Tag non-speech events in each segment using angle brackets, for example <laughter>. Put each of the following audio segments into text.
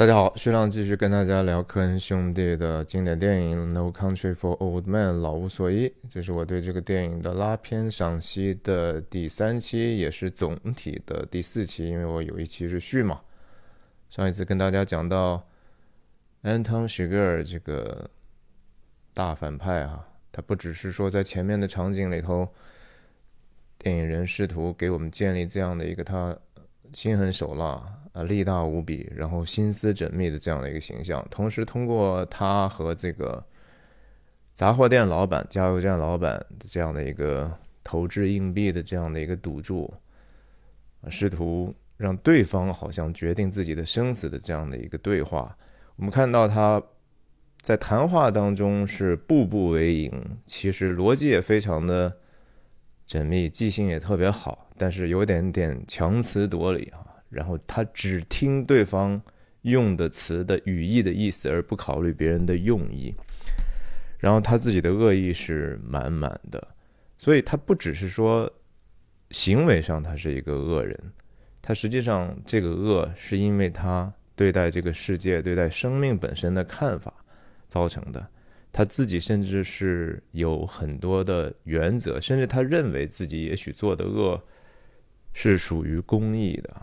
大家好，徐亮继续跟大家聊科恩兄弟的经典电影《No Country for Old Men》老无所依。这是我对这个电影的拉片赏析的第三期，也是总体的第四期，因为我有一期是序嘛。上一次跟大家讲到安汤·许格尔这个大反派啊，他不只是说在前面的场景里头，电影人试图给我们建立这样的一个他心狠手辣。啊，力大无比，然后心思缜密的这样的一个形象，同时通过他和这个杂货店老板、加油站老板的这样的一个投掷硬币的这样的一个赌注，试图让对方好像决定自己的生死的这样的一个对话，我们看到他在谈话当中是步步为营，其实逻辑也非常的缜密，记性也特别好，但是有点点强词夺理啊。然后他只听对方用的词的语义的意思，而不考虑别人的用意。然后他自己的恶意是满满的，所以他不只是说行为上他是一个恶人，他实际上这个恶是因为他对待这个世界、对待生命本身的看法造成的。他自己甚至是有很多的原则，甚至他认为自己也许做的恶是属于公益的。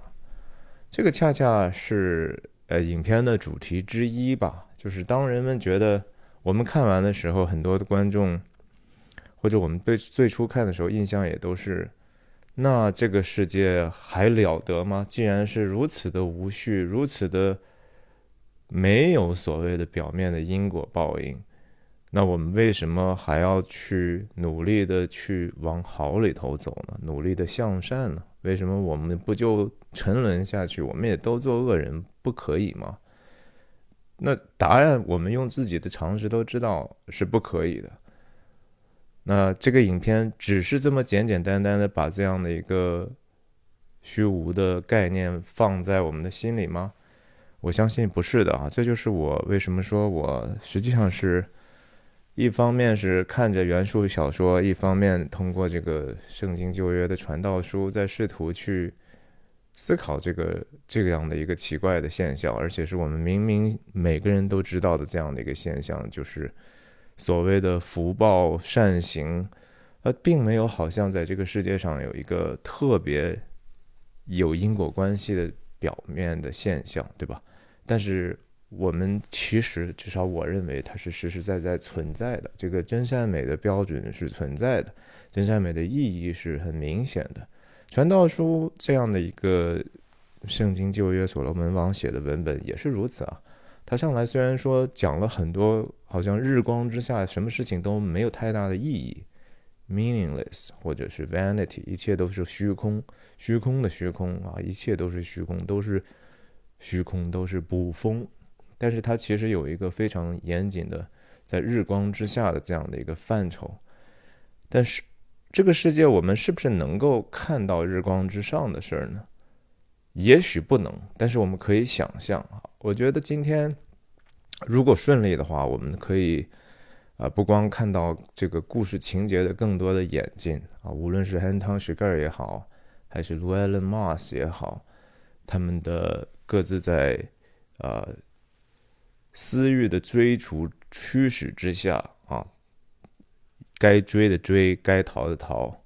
这个恰恰是呃影片的主题之一吧，就是当人们觉得我们看完的时候，很多的观众或者我们最最初看的时候，印象也都是，那这个世界还了得吗？既然是如此的无序，如此的没有所谓的表面的因果报应，那我们为什么还要去努力的去往好里头走呢？努力的向善呢？为什么我们不就沉沦下去？我们也都做恶人，不可以吗？那答案我们用自己的常识都知道是不可以的。那这个影片只是这么简简单单的把这样的一个虚无的概念放在我们的心里吗？我相信不是的啊！这就是我为什么说我实际上是。一方面是看着原著小说，一方面通过这个圣经旧约的传道书，在试图去思考这个这样的一个奇怪的现象，而且是我们明明每个人都知道的这样的一个现象，就是所谓的福报善行，呃，并没有好像在这个世界上有一个特别有因果关系的表面的现象，对吧？但是。我们其实，至少我认为它是实实在在存在的。这个真善美的标准是存在的，真善美的意义是很明显的。传道书这样的一个圣经旧约所罗门王写的文本也是如此啊。他上来虽然说讲了很多，好像日光之下什么事情都没有太大的意义，meaningless 或者是 vanity，一切都是虚空，虚空的虚空啊，一切都是虚空，都是虚空，都是捕风。但是它其实有一个非常严谨的，在日光之下的这样的一个范畴。但是这个世界，我们是不是能够看到日光之上的事儿呢？也许不能，但是我们可以想象啊。我觉得今天如果顺利的话，我们可以啊，不光看到这个故事情节的更多的演进啊，无论是汉汤·史盖尔也好，还是卢艾伦·马斯也好，他们的各自在呃。私欲的追逐驱使之下啊，该追的追，该逃的逃，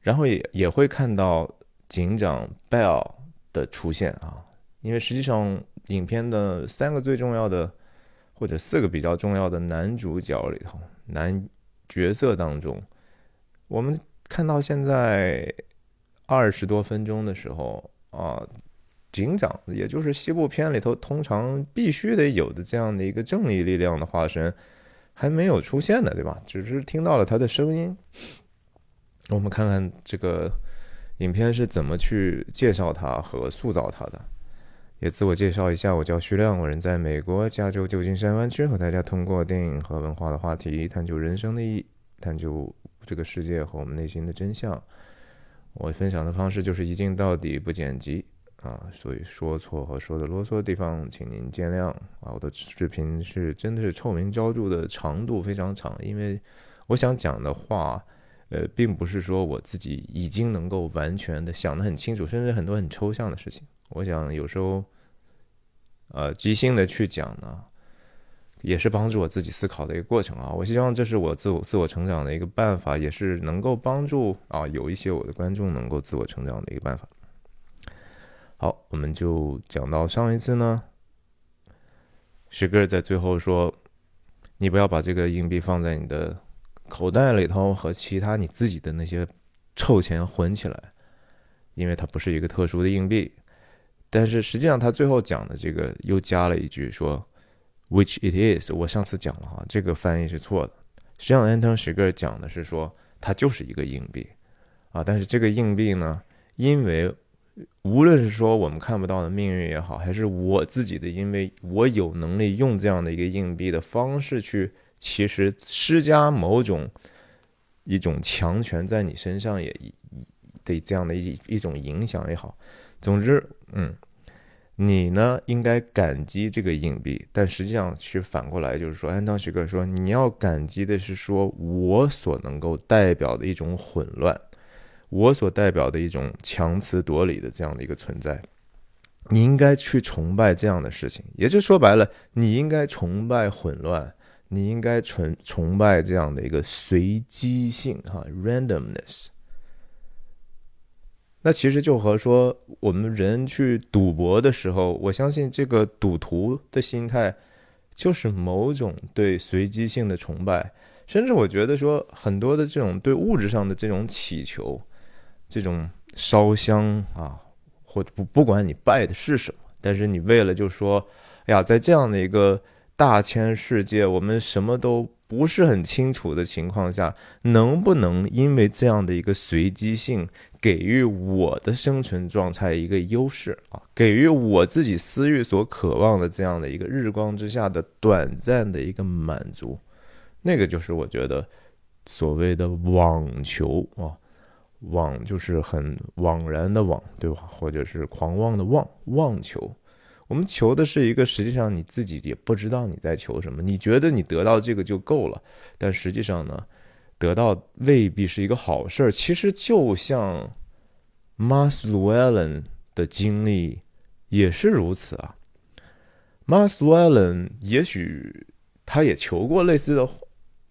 然后也也会看到警长 Bell 的出现啊，因为实际上影片的三个最重要的或者四个比较重要的男主角里头，男角色当中，我们看到现在二十多分钟的时候啊。警长，也就是西部片里头通常必须得有的这样的一个正义力量的化身，还没有出现呢，对吧？只是听到了他的声音。我们看看这个影片是怎么去介绍他和塑造他的。也自我介绍一下，我叫徐亮，我人在美国加州旧金山湾区，和大家通过电影和文化的话题，探究人生的意义，探究这个世界和我们内心的真相。我分享的方式就是一镜到底，不剪辑。啊，所以说错和说的啰嗦的地方，请您见谅啊！我的视频是真的是臭名昭著的长度非常长，因为我想讲的话，呃，并不是说我自己已经能够完全的想得很清楚，甚至很多很抽象的事情。我想有时候呃即兴的去讲呢，也是帮助我自己思考的一个过程啊。我希望这是我自我自我成长的一个办法，也是能够帮助啊有一些我的观众能够自我成长的一个办法。好，我们就讲到上一次呢，史格尔在最后说：“你不要把这个硬币放在你的口袋里头，和其他你自己的那些臭钱混起来，因为它不是一个特殊的硬币。”但是实际上，他最后讲的这个又加了一句说：“which it is。”我上次讲了哈，这个翻译是错的。实际上，安藤史格尔讲的是说，它就是一个硬币啊。但是这个硬币呢，因为无论是说我们看不到的命运也好，还是我自己的，因为我有能力用这样的一个硬币的方式去，其实施加某种一种强权在你身上也的这样的一一种影响也好，总之，嗯，你呢应该感激这个硬币，但实际上是反过来，就是说，安当许克说，你要感激的是说我所能够代表的一种混乱。我所代表的一种强词夺理的这样的一个存在，你应该去崇拜这样的事情，也就说白了，你应该崇拜混乱，你应该崇崇拜这样的一个随机性，哈，randomness。那其实就和说我们人去赌博的时候，我相信这个赌徒的心态就是某种对随机性的崇拜，甚至我觉得说很多的这种对物质上的这种祈求。这种烧香啊，或者不不管你拜的是什么，但是你为了就说，哎呀，在这样的一个大千世界，我们什么都不是很清楚的情况下，能不能因为这样的一个随机性，给予我的生存状态一个优势啊，给予我自己私欲所渴望的这样的一个日光之下的短暂的一个满足，那个就是我觉得所谓的网球啊。妄就是很枉然的妄，对吧？或者是狂妄的妄，妄求。我们求的是一个，实际上你自己也不知道你在求什么。你觉得你得到这个就够了，但实际上呢，得到未必是一个好事儿。其实就像马斯鲁埃伦的经历也是如此啊。马斯鲁埃伦也许他也求过类似的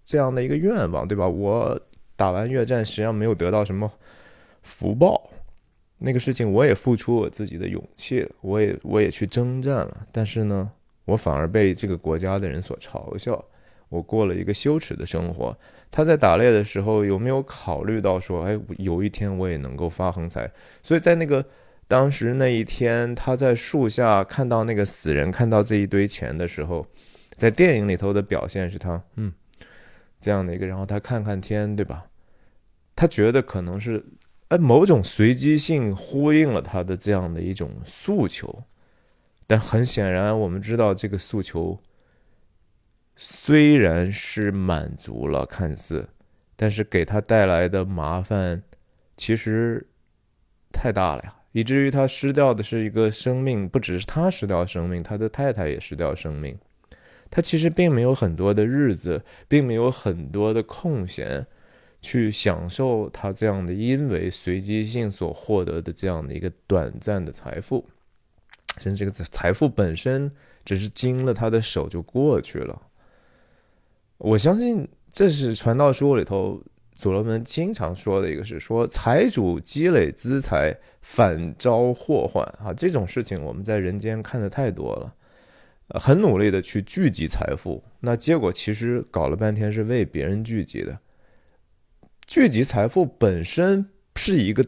这样的一个愿望，对吧？我打完越战，实际上没有得到什么。福报，那个事情我也付出我自己的勇气，我也我也去征战了，但是呢，我反而被这个国家的人所嘲笑，我过了一个羞耻的生活。他在打猎的时候有没有考虑到说，哎，有一天我也能够发横财？所以在那个当时那一天，他在树下看到那个死人，看到这一堆钱的时候，在电影里头的表现是他，嗯，这样的一个，然后他看看天，对吧？他觉得可能是。而某种随机性呼应了他的这样的一种诉求，但很显然，我们知道这个诉求虽然是满足了，看似，但是给他带来的麻烦其实太大了呀，以至于他失掉的是一个生命，不只是他失掉生命，他的太太也失掉生命。他其实并没有很多的日子，并没有很多的空闲。去享受他这样的因为随机性所获得的这样的一个短暂的财富，甚至这个财富本身只是经了他的手就过去了。我相信这是传道书里头所罗门经常说的一个，是说财主积累资财反遭祸患啊！这种事情我们在人间看的太多了，很努力的去聚集财富，那结果其实搞了半天是为别人聚集的。聚集财富本身是一个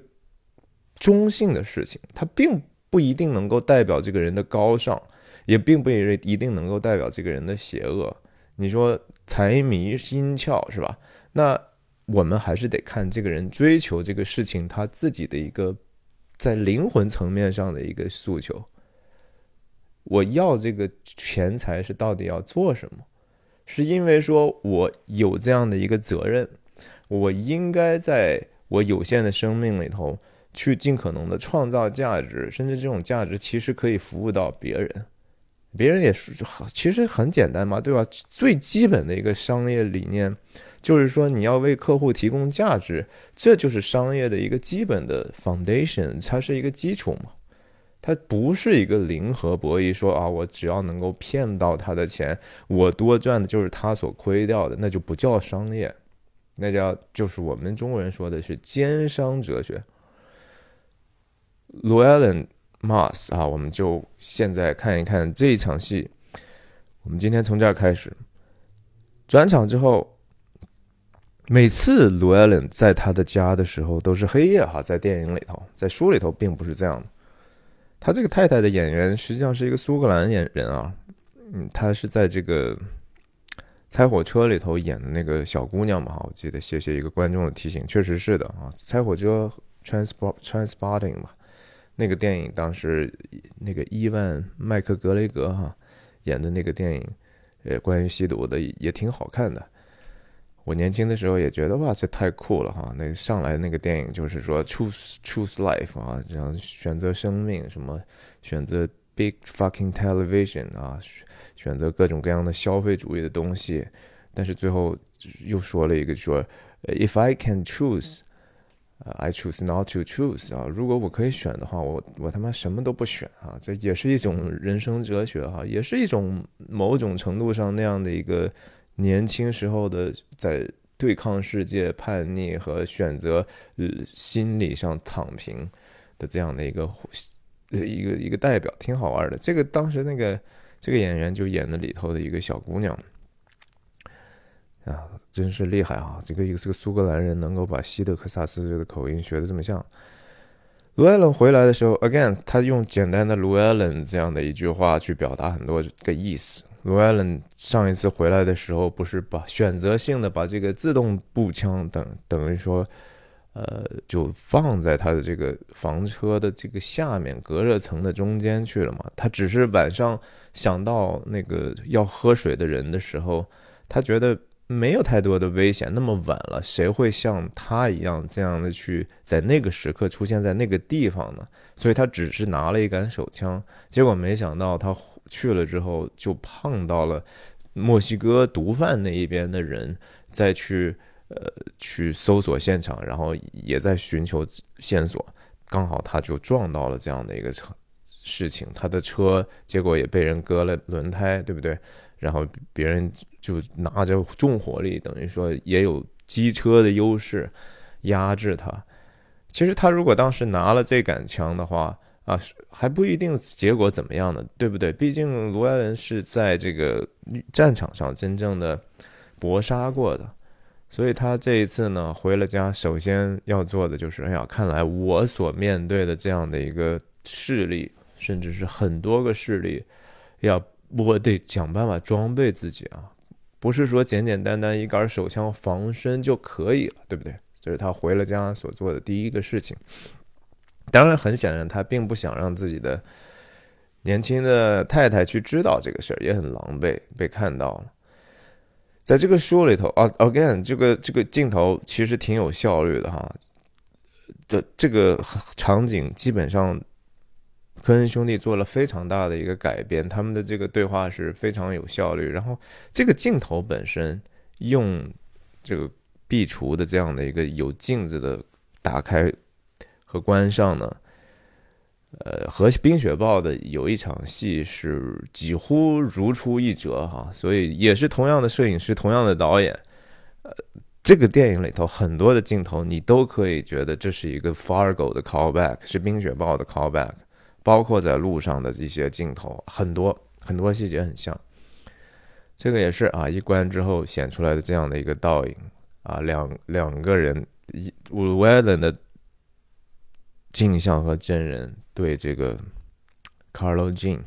中性的事情，它并不一定能够代表这个人的高尚，也并不一定能够代表这个人的邪恶。你说财迷心窍是吧？那我们还是得看这个人追求这个事情他自己的一个在灵魂层面上的一个诉求。我要这个钱财是到底要做什么？是因为说我有这样的一个责任。我应该在我有限的生命里头，去尽可能的创造价值，甚至这种价值其实可以服务到别人，别人也是其实很简单嘛，对吧？最基本的一个商业理念，就是说你要为客户提供价值，这就是商业的一个基本的 foundation，它是一个基础嘛。它不是一个零和博弈，说啊，我只要能够骗到他的钱，我多赚的就是他所亏掉的，那就不叫商业，那叫就是我们中国人说的是奸商哲学。Llewellyn Moss 啊，我们就现在看一看这一场戏。我们今天从这儿开始，转场之后，每次 Llewellyn 在他的家的时候都是黑夜哈，在电影里头，在书里头并不是这样的。他这个太太的演员实际上是一个苏格兰演人啊，嗯，他是在这个《猜火车》里头演的那个小姑娘嘛，我记得谢谢一个观众的提醒，确实是的啊，《猜火车》transport transporting 嘛，那个电影当时那个伊万麦克格雷格哈演的那个电影，呃，关于吸毒的也挺好看的。我年轻的时候也觉得哇，这太酷了哈！那上来那个电影就是说 choose choose life 啊，这样选择生命，什么选择 big fucking television 啊，选择各种各样的消费主义的东西。但是最后又说了一个说，if I can choose，I choose not to choose 啊。如果我可以选的话，我我他妈什么都不选啊！这也是一种人生哲学哈，也是一种某种程度上那样的一个。年轻时候的在对抗世界、叛逆和选择，呃，心理上躺平的这样的一个一个一个代表，挺好玩的。这个当时那个这个演员就演的里头的一个小姑娘，啊，真是厉害啊！这个一个是个苏格兰人，能够把西德克萨斯这个口音学的这么像。卢艾伦回来的时候，again，他用简单的卢艾伦这样的一句话去表达很多个意思。卢艾伦上一次回来的时候，不是把选择性的把这个自动步枪等等于说，呃，就放在他的这个房车的这个下面隔热层的中间去了嘛？他只是晚上想到那个要喝水的人的时候，他觉得没有太多的危险。那么晚了，谁会像他一样这样的去在那个时刻出现在那个地方呢？所以他只是拿了一杆手枪，结果没想到他。去了之后，就碰到了墨西哥毒贩那一边的人，再去呃去搜索现场，然后也在寻求线索。刚好他就撞到了这样的一个车事情，他的车结果也被人割了轮胎，对不对？然后别人就拿着重火力，等于说也有机车的优势压制他。其实他如果当时拿了这杆枪的话，啊，还不一定结果怎么样呢，对不对？毕竟罗埃伦是在这个战场上真正的搏杀过的，所以他这一次呢回了家，首先要做的就是，哎呀，看来我所面对的这样的一个势力，甚至是很多个势力，要我得想办法装备自己啊，不是说简简单单一杆手枪防身就可以了，对不对？这是他回了家所做的第一个事情。当然，很显然，他并不想让自己的年轻的太太去知道这个事儿，也很狼狈被看到了。在这个书里头啊，again，这个这个镜头其实挺有效率的哈。的这个场景基本上，科恩兄弟做了非常大的一个改编，他们的这个对话是非常有效率。然后，这个镜头本身用这个壁橱的这样的一个有镜子的打开。和关上呢，呃，和《冰雪暴》的有一场戏是几乎如出一辙哈，所以也是同样的摄影师，同样的导演，呃，这个电影里头很多的镜头你都可以觉得这是一个 Fargo 的 callback，是《冰雪暴》的 callback，包括在路上的这些镜头，很多很多细节很像。这个也是啊，一关之后显出来的这样的一个倒影啊，两两个人，一 w e l l 的。镜像和真人对这个 Carlo Jean，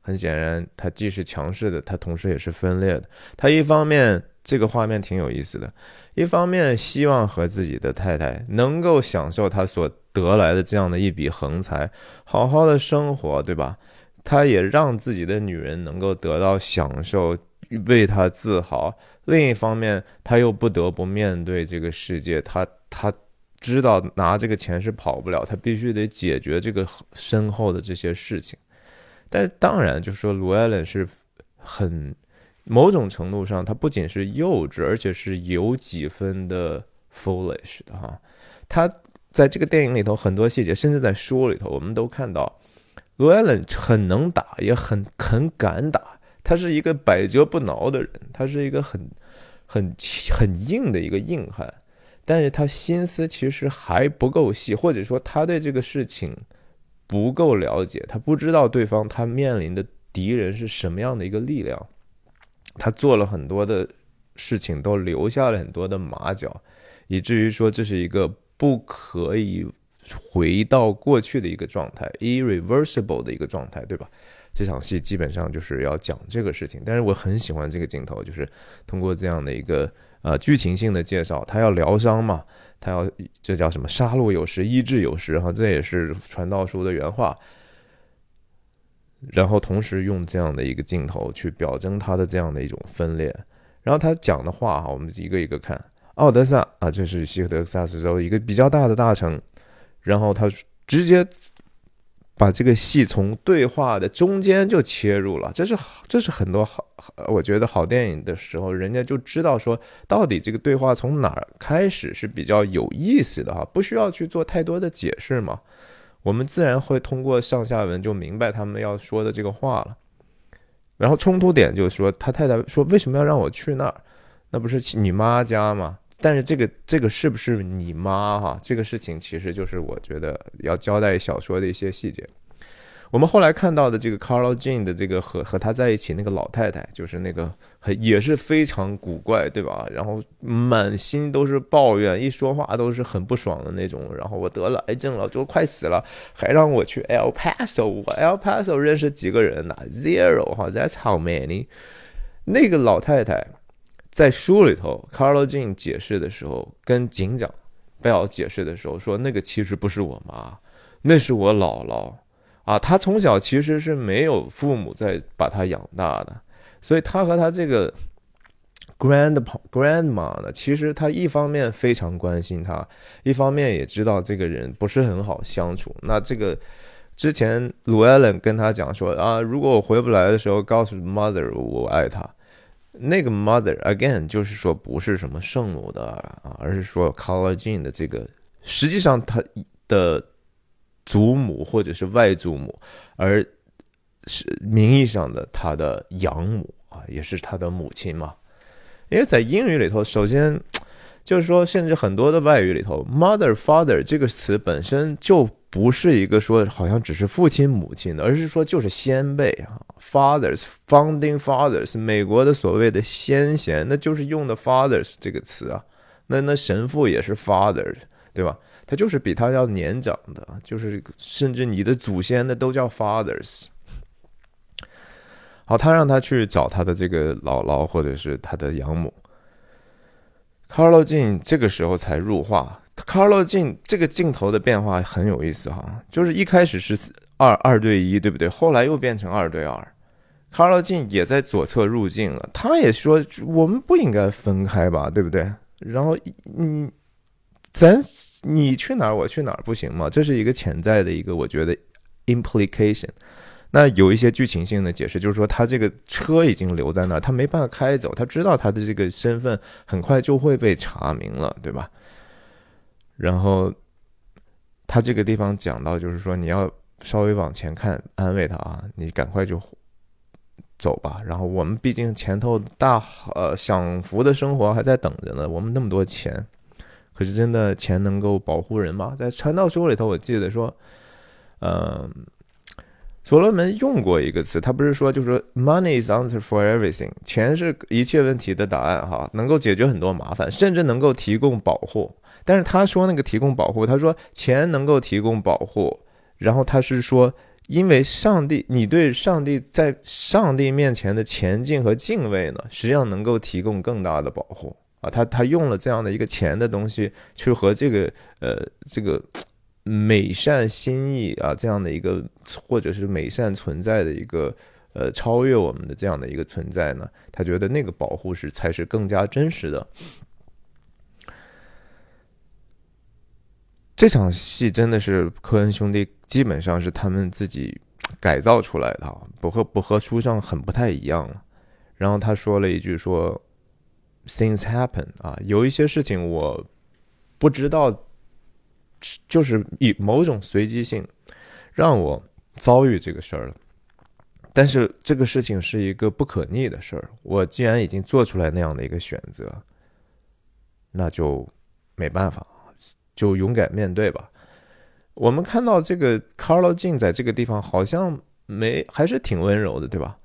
很显然，他既是强势的，他同时也是分裂的。他一方面这个画面挺有意思的，一方面希望和自己的太太能够享受他所得来的这样的一笔横财，好好的生活，对吧？他也让自己的女人能够得到享受，为他自豪。另一方面，他又不得不面对这个世界，他他。知道拿这个钱是跑不了，他必须得解决这个身后的这些事情。但当然，就是说，卢艾伦是很某种程度上，他不仅是幼稚，而且是有几分的 foolish 的哈。他在这个电影里头很多细节，甚至在书里头，我们都看到罗艾伦很能打，也很很敢打，他是一个百折不挠的人，他是一个很很很硬的一个硬汉，但是他心思其实还不够细，或者说他对这个事情不够了解，他不知道对方他面临的敌人是什么样的一个力量，他做了很多的事情都留下了很多的马脚，以至于说这是一个不可以。回到过去的一个状态，irreversible 的一个状态，对吧？这场戏基本上就是要讲这个事情。但是我很喜欢这个镜头，就是通过这样的一个呃剧情性的介绍，他要疗伤嘛，他要这叫什么？杀戮有时，医治有时，哈，这也是传道书的原话。然后同时用这样的一个镜头去表征他的这样的一种分裂。然后他讲的话，哈，我们一个一个看。奥德萨啊，这是西德克萨斯州一个比较大的大城。然后他直接把这个戏从对话的中间就切入了，这是这是很多好，我觉得好电影的时候，人家就知道说到底这个对话从哪儿开始是比较有意思的哈，不需要去做太多的解释嘛，我们自然会通过上下文就明白他们要说的这个话了。然后冲突点就是说，他太太说为什么要让我去那儿？那不是你妈家吗？但是这个这个是不是你妈哈？这个事情其实就是我觉得要交代小说的一些细节。我们后来看到的这个 Carlo Jane 的这个和和他在一起那个老太太，就是那个很也是非常古怪，对吧？然后满心都是抱怨，一说话都是很不爽的那种。然后我得了癌症了，就快死了，还让我去 El Paso。我 El Paso 认识几个人呢？Zero 哈，That's how many。那个老太太。在书里头，Carlo Jean 解释的时候，跟警长贝尔解释的时候说，那个其实不是我妈，那是我姥姥啊。他从小其实是没有父母在把他养大的，所以他和他这个 grandpa grandma 呢，其实他一方面非常关心他，一方面也知道这个人不是很好相处。那这个之前鲁艾伦跟他讲说啊，如果我回不来的时候，告诉 mother 我爱他。那个 mother again 就是说不是什么圣母的啊，而是说 Collagen 的这个，实际上他的祖母或者是外祖母，而是名义上的他的养母啊，也是他的母亲嘛。因为在英语里头，首先 <tsk> 就是说，甚至很多的外语里头，mother father 这个词本身就。不是一个说好像只是父亲母亲的，而是说就是先辈啊，fathers founding fathers，美国的所谓的先贤，那就是用的 fathers 这个词啊。那那神父也是 father，对吧？他就是比他要年长的，就是甚至你的祖先的都叫 fathers。好，他让他去找他的这个姥姥或者是他的养母。Carlo Jean 这个时候才入画。Carlo 镜这个镜头的变化很有意思哈，就是一开始是二二对一，对不对？后来又变成二对二。Carlo 镜也在左侧入镜了，他也说我们不应该分开吧，对不对？然后你咱你去哪儿我去哪儿不行吗？这是一个潜在的一个我觉得 implication。那有一些剧情性的解释，就是说他这个车已经留在那儿，他没办法开走，他知道他的这个身份很快就会被查明了，对吧？然后，他这个地方讲到，就是说你要稍微往前看，安慰他啊，你赶快就走吧。然后我们毕竟前头大呃享福的生活还在等着呢。我们那么多钱，可是真的钱能够保护人吗？在传道书里头，我记得说，嗯，所罗门用过一个词，他不是说就是说 money is answer for everything，钱是一切问题的答案哈，能够解决很多麻烦，甚至能够提供保护。但是他说那个提供保护，他说钱能够提供保护，然后他是说，因为上帝，你对上帝在上帝面前的前进和敬畏呢，实际上能够提供更大的保护啊。他他用了这样的一个钱的东西，去和这个呃这个美善心意啊这样的一个或者是美善存在的一个呃超越我们的这样的一个存在呢，他觉得那个保护是才是更加真实的。这场戏真的是科恩兄弟，基本上是他们自己改造出来的，不和不和书上很不太一样了。然后他说了一句说：“Things happen 啊，有一些事情我不知道，就是以某种随机性让我遭遇这个事儿了。但是这个事情是一个不可逆的事儿，我既然已经做出来那样的一个选择，那就没办法，就勇敢面对吧。我们看到这个 Carlo Jin 在这个地方好像没，还是挺温柔的，对吧？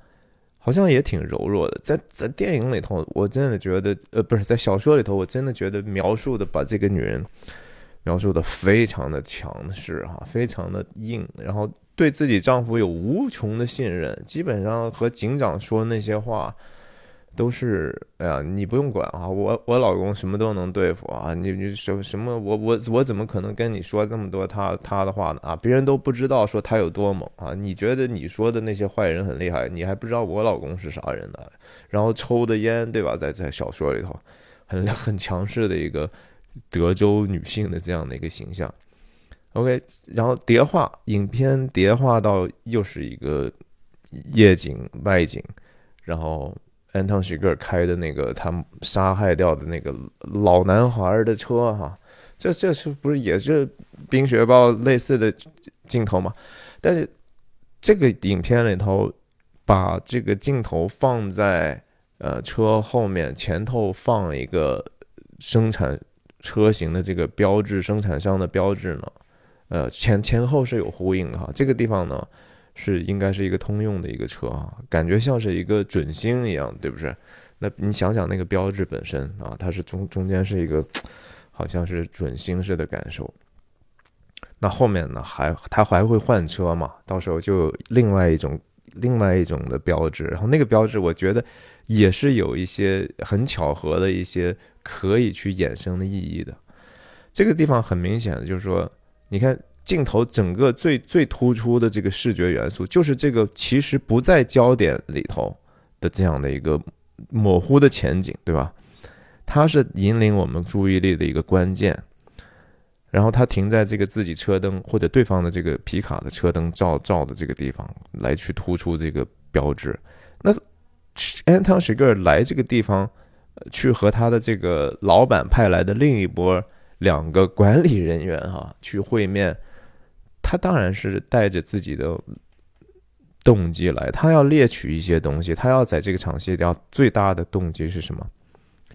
好像也挺柔弱的。在在电影里头，我真的觉得，呃，不是在小说里头，我真的觉得描述的把这个女人描述的非常的强势哈，非常的硬，然后。对自己丈夫有无穷的信任，基本上和警长说那些话，都是哎呀，你不用管啊，我我老公什么都能对付啊，你你什什么我我我怎么可能跟你说那么多他他的话呢啊？别人都不知道说他有多猛啊！你觉得你说的那些坏人很厉害，你还不知道我老公是啥人呢？然后抽的烟对吧？在在小说里头，很 <laughs> 很强势的一个德州女性的这样的一个形象。OK，然后叠化影片叠化到又是一个夜景外景，然后安汤许格尔开的那个他杀害掉的那个老男孩的车哈，这这是不是也是冰雪暴类似的镜头嘛？但是这个影片里头把这个镜头放在呃车后面，前头放一个生产车型的这个标志，生产商的标志呢？呃，前前后是有呼应的哈，这个地方呢是应该是一个通用的一个车啊，感觉像是一个准星一样，对不是？那你想想那个标志本身啊，它是中中间是一个好像是准星式的感受。那后面呢还它还会换车嘛？到时候就另外一种另外一种的标志，然后那个标志我觉得也是有一些很巧合的一些可以去衍生的意义的。这个地方很明显的就是说。你看镜头整个最最突出的这个视觉元素，就是这个其实不在焦点里头的这样的一个模糊的前景，对吧？它是引领我们注意力的一个关键。然后它停在这个自己车灯或者对方的这个皮卡的车灯照照的这个地方，来去突出这个标志。那安汤史格尔来这个地方，去和他的这个老板派来的另一波。两个管理人员哈去会面，他当然是带着自己的动机来，他要猎取一些东西，他要在这个场戏要最大的动机是什么？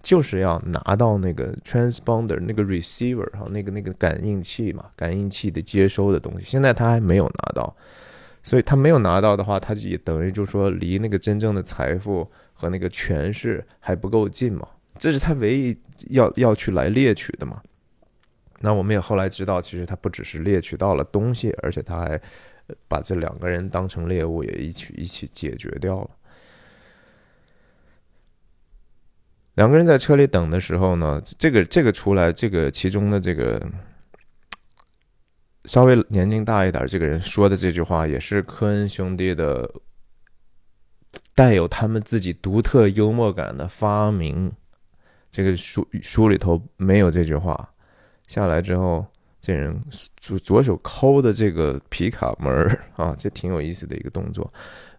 就是要拿到那个 transponder 那个 receiver 哈那个那个感应器嘛，感应器的接收的东西，现在他还没有拿到，所以他没有拿到的话，他就也等于就说离那个真正的财富和那个权势还不够近嘛，这是他唯一要要去来猎取的嘛。那我们也后来知道，其实他不只是猎取到了东西，而且他还把这两个人当成猎物，也一起一起解决掉了。两个人在车里等的时候呢，这个这个出来，这个其中的这个稍微年龄大一点这个人说的这句话，也是科恩兄弟的带有他们自己独特幽默感的发明。这个书书里头没有这句话。下来之后，这人左左手抠的这个皮卡门儿啊，这挺有意思的一个动作。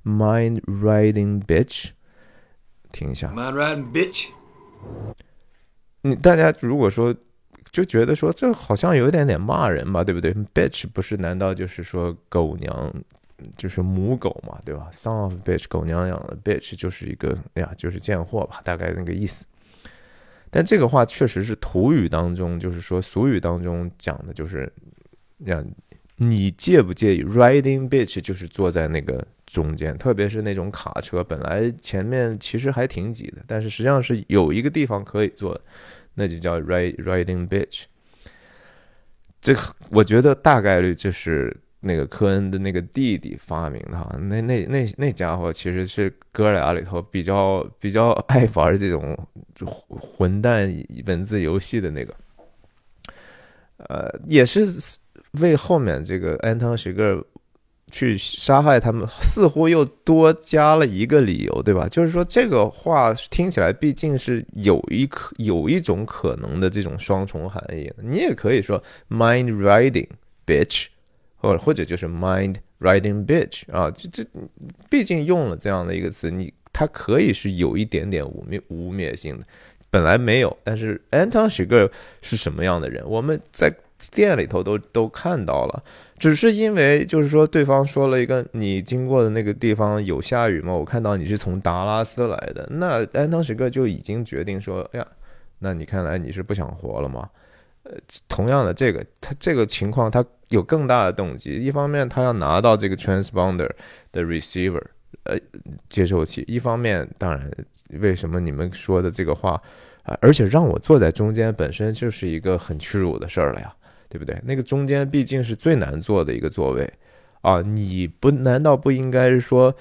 Mind riding bitch，听一下。Mind riding bitch。你大家如果说就觉得说这好像有一点点骂人吧，对不对？Bitch 不是难道就是说狗娘，就是母狗嘛，对吧？Son of bitch，狗娘养的 bitch 就是一个哎呀，就是贱货吧，大概那个意思。但这个话确实是土语当中，就是说俗语当中讲的，就是让你介不介意 riding bitch，就是坐在那个中间，特别是那种卡车，本来前面其实还挺挤的，但是实际上是有一个地方可以坐，那就叫 ride riding bitch。这我觉得大概率就是。那个科恩的那个弟弟发明的哈，那那那那家伙其实是哥俩里头比较比较爱玩这种混蛋文字游戏的那个，呃，也是为后面这个安汤许格去杀害他们，似乎又多加了一个理由，对吧？就是说这个话听起来毕竟是有一可有一种可能的这种双重含义，你也可以说 mind riding bitch。或或者就是 mind riding bitch 啊，这这毕竟用了这样的一个词，你它可以是有一点点污蔑污蔑性的，本来没有。但是 Anton s h i g e r 是什么样的人？我们在店里头都都看到了，只是因为就是说对方说了一个你经过的那个地方有下雨吗？我看到你是从达拉斯来的，那安东史克就已经决定说，哎呀，那你看来你是不想活了吗？呃，同样的这个他这个情况他有更大的动机，一方面他要拿到这个 transponder 的 receiver。呃，接收器。一方面，当然，为什么你们说的这个话啊？而且让我坐在中间，本身就是一个很屈辱的事儿了呀，对不对？那个中间毕竟是最难坐的一个座位啊！你不难道不应该是说，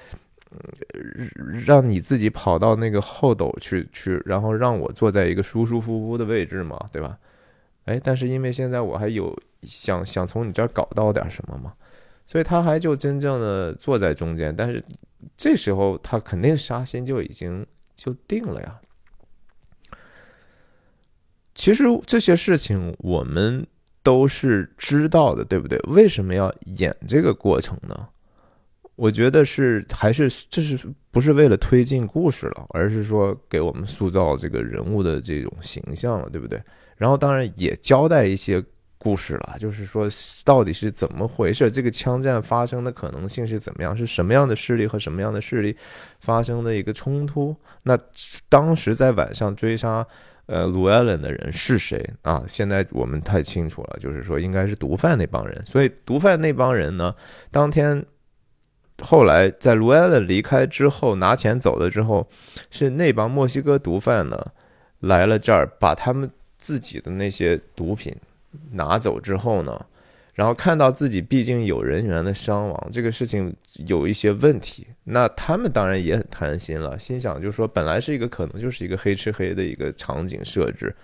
让你自己跑到那个后斗去去，然后让我坐在一个舒舒服服的位置嘛，对吧？哎，但是因为现在我还有想想从你这儿搞到点什么嘛，所以他还就真正的坐在中间，但是。这时候他肯定杀心就已经就定了呀。其实这些事情我们都是知道的，对不对？为什么要演这个过程呢？我觉得是还是这是不是为了推进故事了，而是说给我们塑造这个人物的这种形象了，对不对？然后当然也交代一些。故事了，就是说到底是怎么回事？这个枪战发生的可能性是怎么样？是什么样的势力和什么样的势力发生的一个冲突？那当时在晚上追杀呃卢艾伦的人是谁啊？现在我们太清楚了，就是说应该是毒贩那帮人。所以毒贩那帮人呢，当天后来在卢艾伦离开之后拿钱走了之后，是那帮墨西哥毒贩呢来了这儿，把他们自己的那些毒品。拿走之后呢，然后看到自己毕竟有人员的伤亡，这个事情有一些问题，那他们当然也很贪心了，心想就是说，本来是一个可能就是一个黑吃黑的一个场景设置，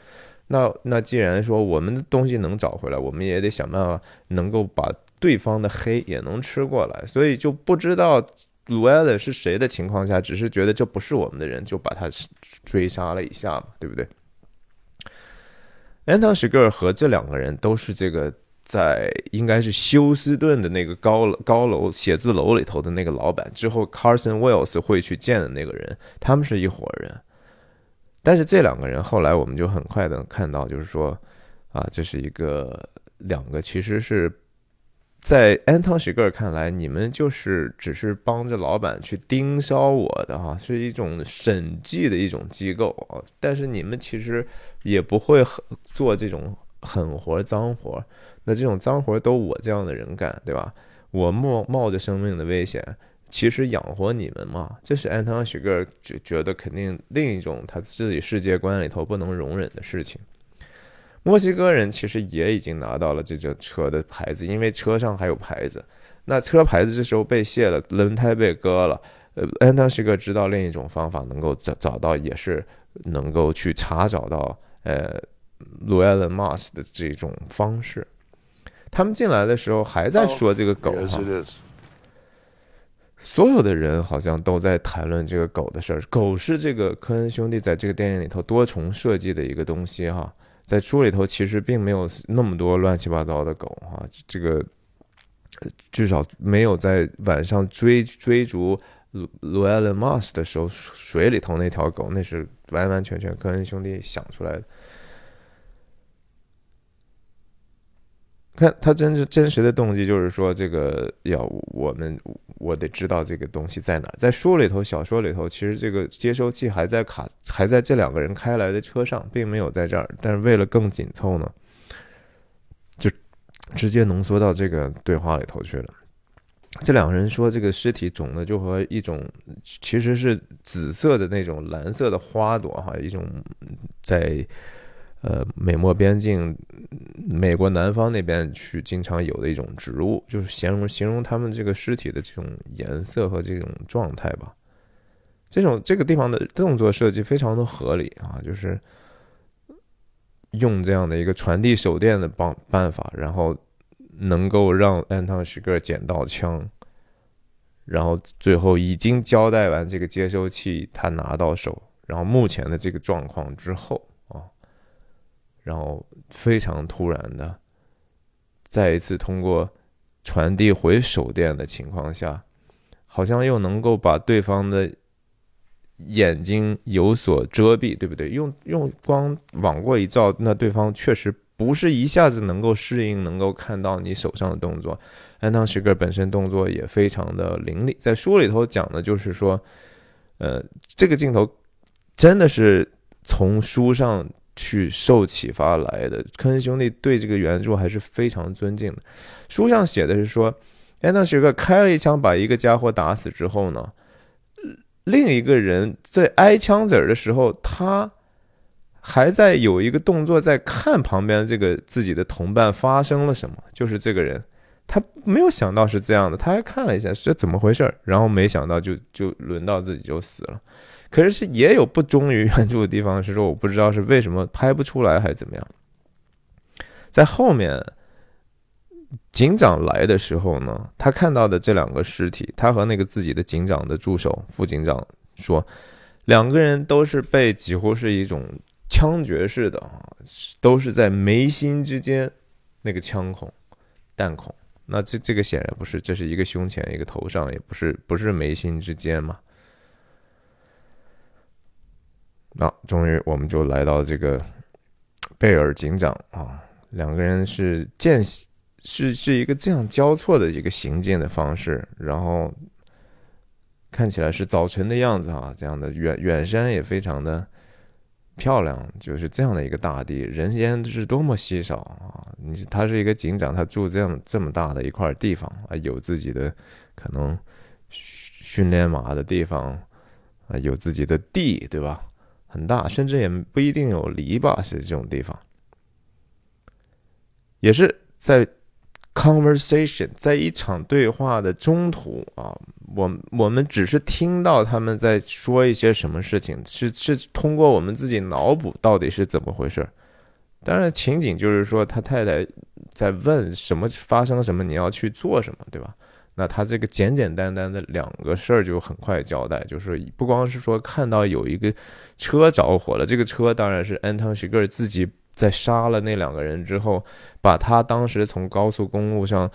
那那既然说我们的东西能找回来，我们也得想办法能够把对方的黑也能吃过来，所以就不知道卢艾伦是谁的情况下，只是觉得这不是我们的人，就把他追杀了一下嘛，对不对？安东史格尔和这两个人都是这个在应该是休斯顿的那个高高楼写字楼里头的那个老板，之后 Carson Wells 会去见的那个人，他们是一伙人。但是这两个人后来我们就很快的看到，就是说啊，这是一个两个其实是。在安汤许格尔看来，你们就是只是帮着老板去盯梢我的哈，是一种审计的一种机构啊。但是你们其实也不会很做这种狠活脏活，那这种脏活都我这样的人干，对吧？我冒冒着生命的危险，其实养活你们嘛。这是安汤许格尔觉觉得肯定另一种他自己世界观里头不能容忍的事情。墨西哥人其实也已经拿到了这个车的牌子，因为车上还有牌子。那车牌子这时候被卸了，轮胎被割了。呃，安东是个知道另一种方法能够找找到，也是能够去查找到呃罗埃伦马斯的这种方式。他们进来的时候还在说这个狗哈，所有的人好像都在谈论这个狗的事儿。狗是这个科恩兄弟在这个电影里头多重设计的一个东西哈。在书里头，其实并没有那么多乱七八糟的狗哈，这个至少没有在晚上追追逐鲁鲁埃伦马斯的时候，水里头那条狗，那是完完全全科恩兄弟想出来的。看他真是真实的动机，就是说这个要我们我得知道这个东西在哪。在书里头、小说里头，其实这个接收器还在卡，还在这两个人开来的车上，并没有在这儿。但是为了更紧凑呢，就直接浓缩到这个对话里头去了。这两个人说，这个尸体肿的就和一种其实是紫色的那种蓝色的花朵哈，一种在。呃，美墨边境，美国南方那边去经常有的一种植物，就是形容形容他们这个尸体的这种颜色和这种状态吧。这种这个地方的动作设计非常的合理啊，就是用这样的一个传递手电的办办法，然后能够让安汤许格捡到枪，然后最后已经交代完这个接收器他拿到手，然后目前的这个状况之后。然后非常突然的，再一次通过传递回手电的情况下，好像又能够把对方的眼睛有所遮蔽，对不对？用用光往过一照，那对方确实不是一下子能够适应，能够看到你手上的动作。安汤石格本身动作也非常的凌厉，在书里头讲的就是说，呃，这个镜头真的是从书上去受启发来的。科恩兄弟对这个原著还是非常尊敬的。书上写的是说，安汤石格开了一枪把一个家伙打死之后呢，另一个人在挨枪子儿的时候，他还在有一个动作在看旁边这个自己的同伴发生了什么，就是这个人。他没有想到是这样的，他还看了一下是怎么回事儿，然后没想到就就轮到自己就死了。可是是也有不忠于原著的地方，是说我不知道是为什么拍不出来还是怎么样。在后面警长来的时候呢，他看到的这两个尸体，他和那个自己的警长的助手副警长说，两个人都是被几乎是一种枪决式的啊，都是在眉心之间那个枪孔弹孔。那这这个显然不是，这是一个胸前，一个头上，也不是不是眉心之间嘛。那终于我们就来到这个贝尔警长啊，两个人是见是是一个这样交错的一个行进的方式，然后看起来是早晨的样子啊，这样的远远山也非常的。漂亮，就是这样的一个大地，人间是多么稀少啊！你他是一个警长，他住这样这么大的一块地方啊，有自己的可能训练马的地方啊，有自己的地，对吧？很大，甚至也不一定有篱笆，是这种地方，也是在。Conversation 在一场对话的中途啊，我我们只是听到他们在说一些什么事情，是是通过我们自己脑补到底是怎么回事。当然，情景就是说他太太在问什么发生什么，你要去做什么，对吧？那他这个简简单单的两个事儿就很快交代，就是不光是说看到有一个车着火了，这个车当然是安汤许格尔自己。在杀了那两个人之后，把他当时从高速公路上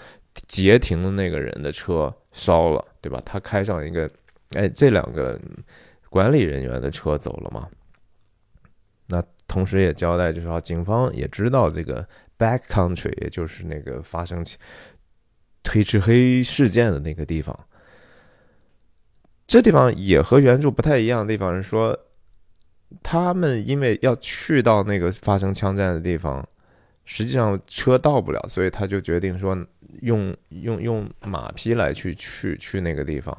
截停的那个人的车烧了，对吧？他开上一个，哎，这两个管理人员的车走了嘛？那同时也交代，就是说警方也知道这个 back country，也就是那个发生黑吃黑事件的那个地方。这地方也和原著不太一样的地方是说。他们因为要去到那个发生枪战的地方，实际上车到不了，所以他就决定说用用用马匹来去去去那个地方。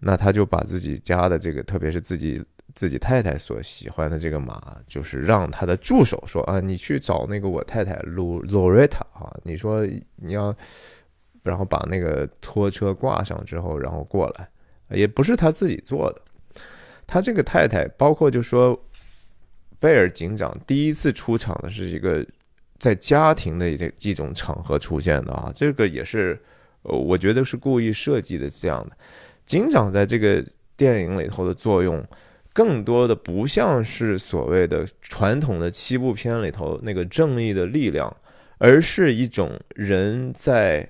那他就把自己家的这个，特别是自己自己太太所喜欢的这个马，就是让他的助手说啊，你去找那个我太太鲁洛瑞塔啊，你说你要，然后把那个拖车挂上之后，然后过来，也不是他自己做的。他这个太太，包括就说贝尔警长第一次出场的是一个在家庭的这几种场合出现的啊，这个也是，我觉得是故意设计的这样的。警长在这个电影里头的作用，更多的不像是所谓的传统的七部片里头那个正义的力量，而是一种人在。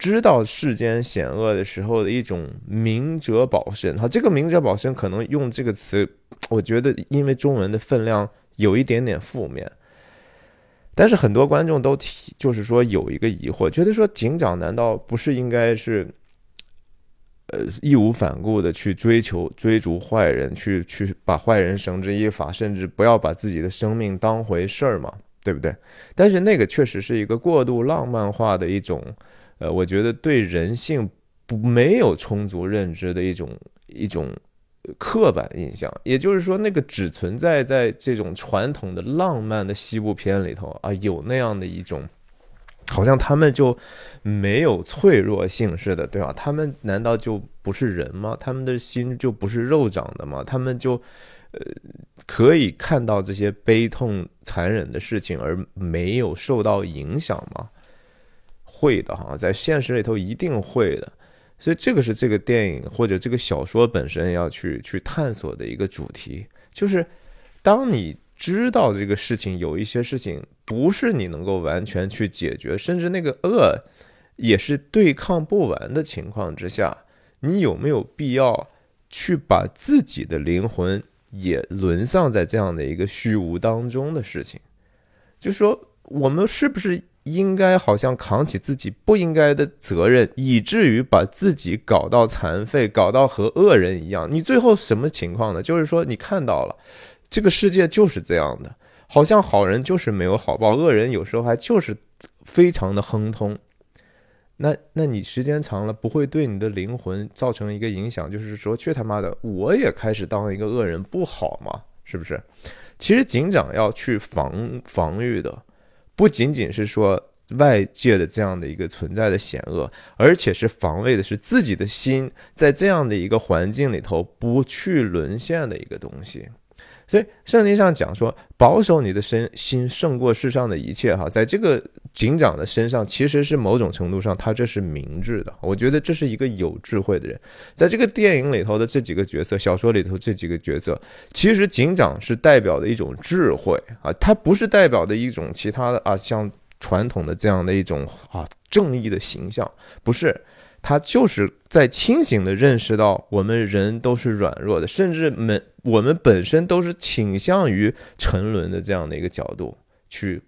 知道世间险恶的时候的一种明哲保身，哈，这个明哲保身可能用这个词，<tsk> 我觉得因为中文的分量有一点点负面，但是很多观众都提，就是说有一个疑惑，觉得说警长难道不是应该是，呃，义无反顾的去追求追逐坏人，去去把坏人绳之以法，甚至不要把自己的生命当回事儿吗？对不对？但是那个确实是一个过度浪漫化的一种。呃，我觉得对人性不没有充足认知的一种一种刻板印象，也就是说，那个只存在在这种传统的浪漫的西部片里头啊，有那样的一种，好像他们就没有脆弱性似的，对吧？他们难道就不是人吗？他们的心就不是肉长的吗？他们就呃可以看到这些悲痛残忍的事情而没有受到影响吗？会的哈，在现实里头一定会的，所以这个是这个电影或者这个小说本身要去去探索的一个主题，就是当你知道这个事情有一些事情不是你能够完全去解决，甚至那个恶也是对抗不完的情况之下，你有没有必要去把自己的灵魂也沦丧在这样的一个虚无当中的事情？就说我们是不是应该好像扛起自己不应该的责任，以至于把自己搞到残废，搞到和恶人一样？你最后什么情况呢？就是说你看到了，这个世界就是这样的，好像好人就是没有好报，恶人有时候还就是非常的亨通。那那你时间长了，不会对你的灵魂造成一个影响？就是说，去他妈的，我也开始当一个恶人，不好吗？是不是？其实警长要去防防御的，不仅仅是说外界的这样的一个存在的险恶，而且是防卫的是自己的心，在这样的一个环境里头不去沦陷的一个东西。所以圣经上讲说，保守你的身心胜过世上的一切。哈，在这个警长的身上，其实是某种程度上，他这是明智的。我觉得这是一个有智慧的人。在这个电影里头的这几个角色，小说里头这几个角色，其实警长是代表的一种智慧啊，他不是代表的一种其他的啊，像传统的这样的一种啊正义的形象，不是。他就是在清醒的认识到我们人都是软弱的，甚至们我们本身都是倾向于沉沦的这样的一个角度，去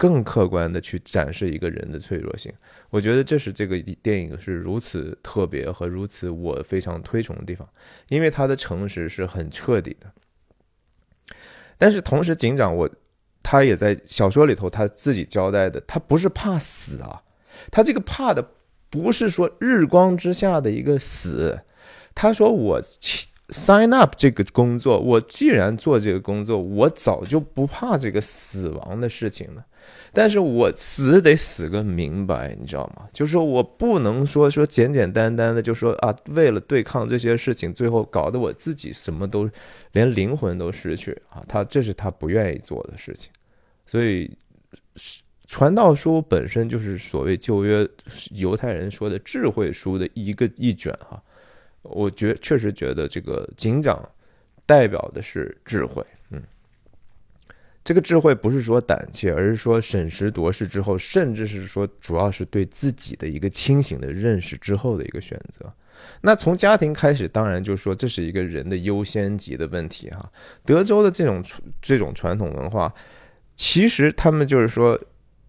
更客观的去展示一个人的脆弱性。我觉得这是这个电影是如此特别和如此我非常推崇的地方，因为他的诚实是很彻底的。但是同时，警长我他也在小说里头他自己交代的，他不是怕死啊，他这个怕的。不是说日光之下的一个死，他说我 sign up 这个工作，我既然做这个工作，我早就不怕这个死亡的事情了。但是我死得死个明白，你知道吗？就是说我不能说说简简单单的就说啊，为了对抗这些事情，最后搞得我自己什么都连灵魂都失去啊。他这是他不愿意做的事情，所以。传道书本身就是所谓旧约犹太人说的智慧书的一个一卷哈，我觉确实觉得这个警长代表的是智慧，这个智慧不是说胆怯，而是说审时度势之后，甚至是说主要是对自己的一个清醒的认识之后的一个选择。那从家庭开始，当然就是说这是一个人的优先级的问题哈。德州的这种这种传统文化，其实他们就是说。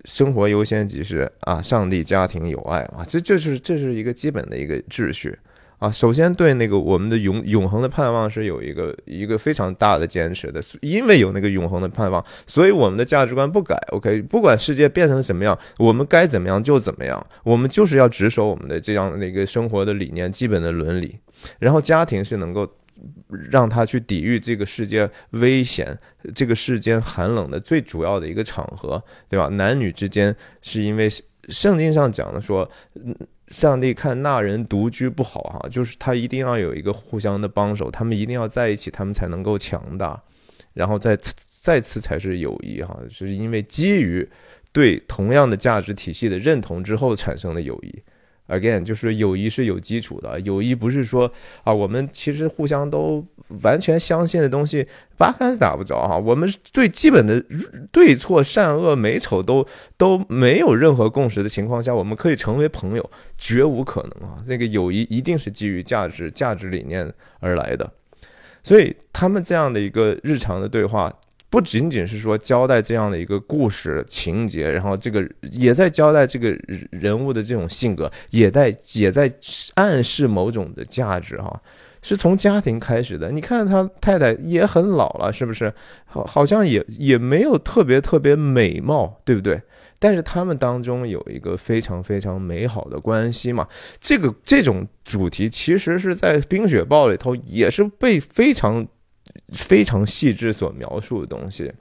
生活优先级是啊，上帝、家庭、友爱啊，这这是这是一个基本的一个秩序啊。首先对那个我们的永永恒的盼望是有一个一个非常大的坚持的，因为有那个永恒的盼望，所以我们的价值观不改。OK，不管世界变成什么样，我们该怎么样就怎么样，我们就是要执守我们的这样的一个生活的理念、基本的伦理。然后家庭是能够。让他去抵御这个世界危险，这个世间寒冷的最主要的一个场合，对吧？男女之间是因为圣经上讲的说，上帝看那人独居不好哈，就是他一定要有一个互相的帮手，他们一定要在一起，他们才能够强大，然后再再次才是友谊哈，是因为基于对同样的价值体系的认同之后产生的友谊。Again，就是友谊是有基础的，友谊不是说啊，我们其实互相都完全相信的东西，八竿子打不着哈。我们对基本的对错、善恶、美丑都都没有任何共识的情况下，我们可以成为朋友，绝无可能啊。这个友谊一定是基于价值、价值理念而来的，所以他们这样的一个日常的对话。不仅仅是说交代这样的一个故事情节，然后这个也在交代这个人物的这种性格，也在也在暗示某种的价值哈，是从家庭开始的。你看他太太也很老了，是不是？好，好像也也没有特别特别美貌，对不对？但是他们当中有一个非常非常美好的关系嘛。这个这种主题其实是在《冰雪暴》里头也是被非常。非常细致所描述的东西，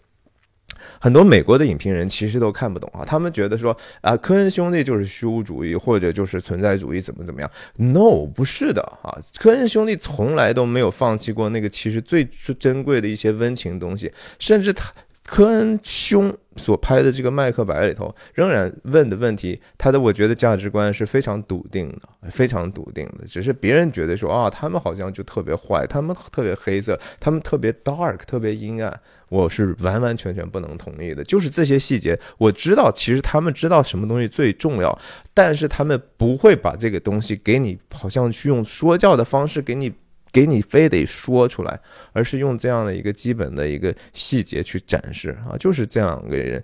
很多美国的影评人其实都看不懂啊。他们觉得说啊，科恩兄弟就是虚无主义，或者就是存在主义，怎么怎么样？No，不是的啊。科恩兄弟从来都没有放弃过那个其实最珍贵的一些温情东西，甚至他科恩兄。所拍的这个《麦克白》里头，仍然问的问题，他的我觉得价值观是非常笃定的，非常笃定的。只是别人觉得说啊，他们好像就特别坏，他们特别黑色，他们特别 dark，特别阴暗。我是完完全全不能同意的。就是这些细节，我知道，其实他们知道什么东西最重要，但是他们不会把这个东西给你，好像去用说教的方式给你给你非得说出来，而是用这样的一个基本的一个细节去展示啊，就是这样个人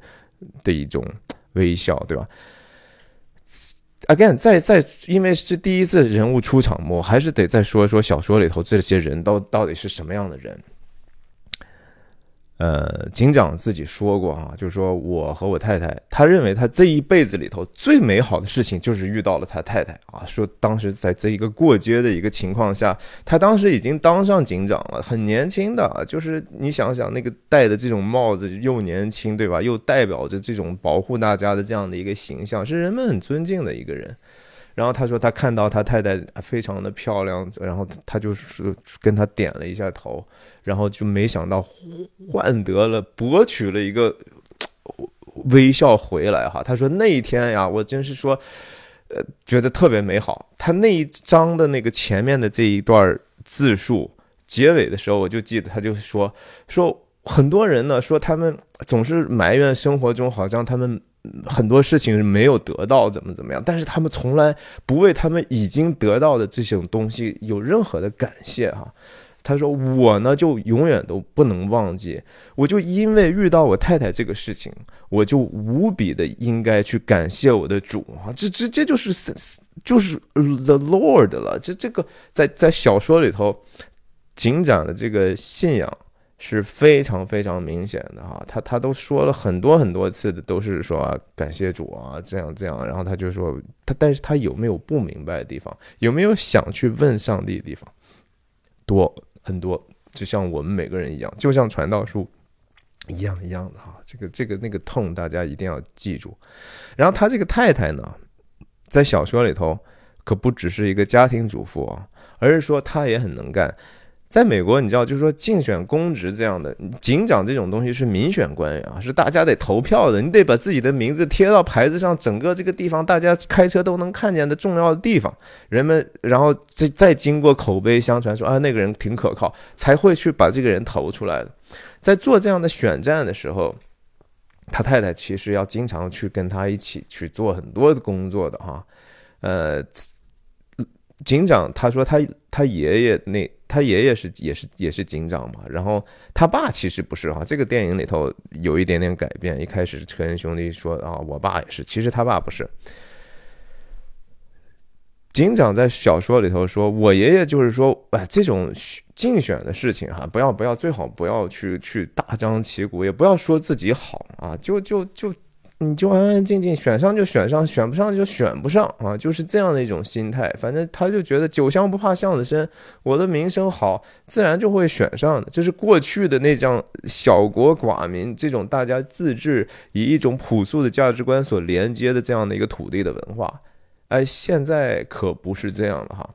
的一种微笑，对吧？Again，在在，因为是第一次人物出场，我还是得再说说小说里头这些人到到底是什么样的人。呃，警长自己说过啊，就是说我和我太太，他认为他这一辈子里头最美好的事情就是遇到了他太太啊。说当时在这一个过街的一个情况下，他当时已经当上警长了，很年轻的，就是你想想那个戴的这种帽子又年轻，对吧？又代表着这种保护大家的这样的一个形象，是人们很尊敬的一个人。然后他说他看到他太太非常的漂亮，然后他就是跟他点了一下头，然后就没想到换得了博取了一个微笑回来哈。他说那一天呀，我真是说，呃，觉得特别美好。他那一章的那个前面的这一段字数，结尾的时候我就记得他就说说很多人呢说他们总是埋怨生活中好像他们。很多事情没有得到，怎么怎么样？但是他们从来不为他们已经得到的这种东西有任何的感谢哈。他说：“我呢，就永远都不能忘记，我就因为遇到我太太这个事情，我就无比的应该去感谢我的主啊！这直接就是就是 The Lord 了。这这个在在小说里头，警长的这个信仰。”是非常非常明显的哈，他他都说了很多很多次的，都是说感谢主啊，这样这样，然后他就说他，但是他有没有不明白的地方，有没有想去问上帝的地方，多很多，就像我们每个人一样，就像传道书一样一样的哈，这个这个那个痛大家一定要记住。然后他这个太太呢，在小说里头可不只是一个家庭主妇啊，而是说她也很能干。在美国，你知道，就是说竞选公职这样的警长这种东西是民选官员啊，是大家得投票的，你得把自己的名字贴到牌子上，整个这个地方大家开车都能看见的重要的地方，人们然后再再经过口碑相传说啊那个人挺可靠，才会去把这个人投出来的。在做这样的选战的时候，他太太其实要经常去跟他一起去做很多的工作的哈，呃。警长他说他他爷爷那他爷爷是也是也是警长嘛，然后他爸其实不是哈，这个电影里头有一点点改变。一开始车恩兄弟说啊，我爸也是，其实他爸不是。警长在小说里头说，我爷爷就是说，哎，这种竞选的事情哈，不要不要，最好不要去去大张旗鼓，也不要说自己好啊，就就就。你就安安静静选上就选上，选不上就选不上啊，就是这样的一种心态。反正他就觉得酒香不怕巷子深，我的名声好，自然就会选上的。就是过去的那张小国寡民这种大家自治以一种朴素的价值观所连接的这样的一个土地的文化，哎，现在可不是这样了哈。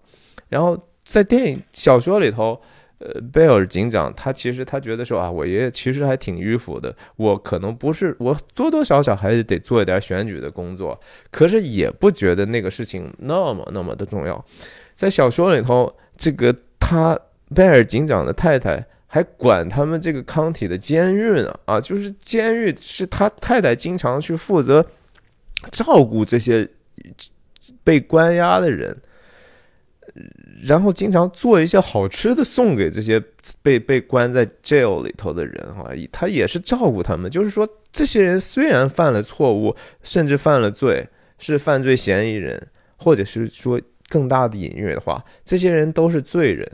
然后在电影小说里头。呃，贝尔警长他其实他觉得说啊，我爷爷其实还挺迂腐的，我可能不是我多多少少还是得做一点选举的工作，可是也不觉得那个事情那么那么的重要。在小说里头，这个他贝尔警长的太太还管他们这个康体的监狱呢，啊，就是监狱是他太太经常去负责照顾这些被关押的人。然后经常做一些好吃的送给这些被被关在 jail 里头的人哈，他也是照顾他们。就是说，这些人虽然犯了错误，甚至犯了罪，是犯罪嫌疑人，或者是说更大的隐喻的话，这些人都是罪人。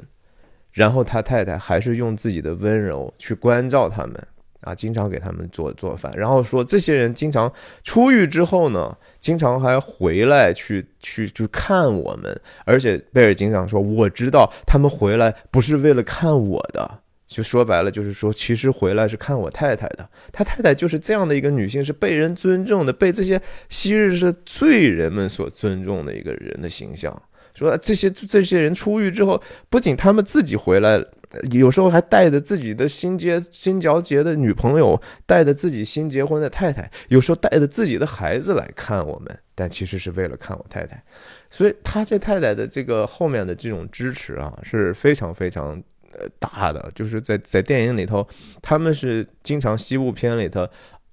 然后他太太还是用自己的温柔去关照他们。啊，经常给他们做做饭，然后说这些人经常出狱之后呢，经常还回来去去去看我们，而且贝尔警长说，我知道他们回来不是为了看我的，就说白了就是说，其实回来是看我太太的。他太太就是这样的一个女性，是被人尊重的，被这些昔日是罪人们所尊重的一个人的形象。说这些这些人出狱之后，不仅他们自己回来。有时候还带着自己的新结新交结的女朋友，带着自己新结婚的太太，有时候带着自己的孩子来看我们，但其实是为了看我太太。所以他这太太的这个后面的这种支持啊，是非常非常呃大的。就是在在电影里头，他们是经常西部片里头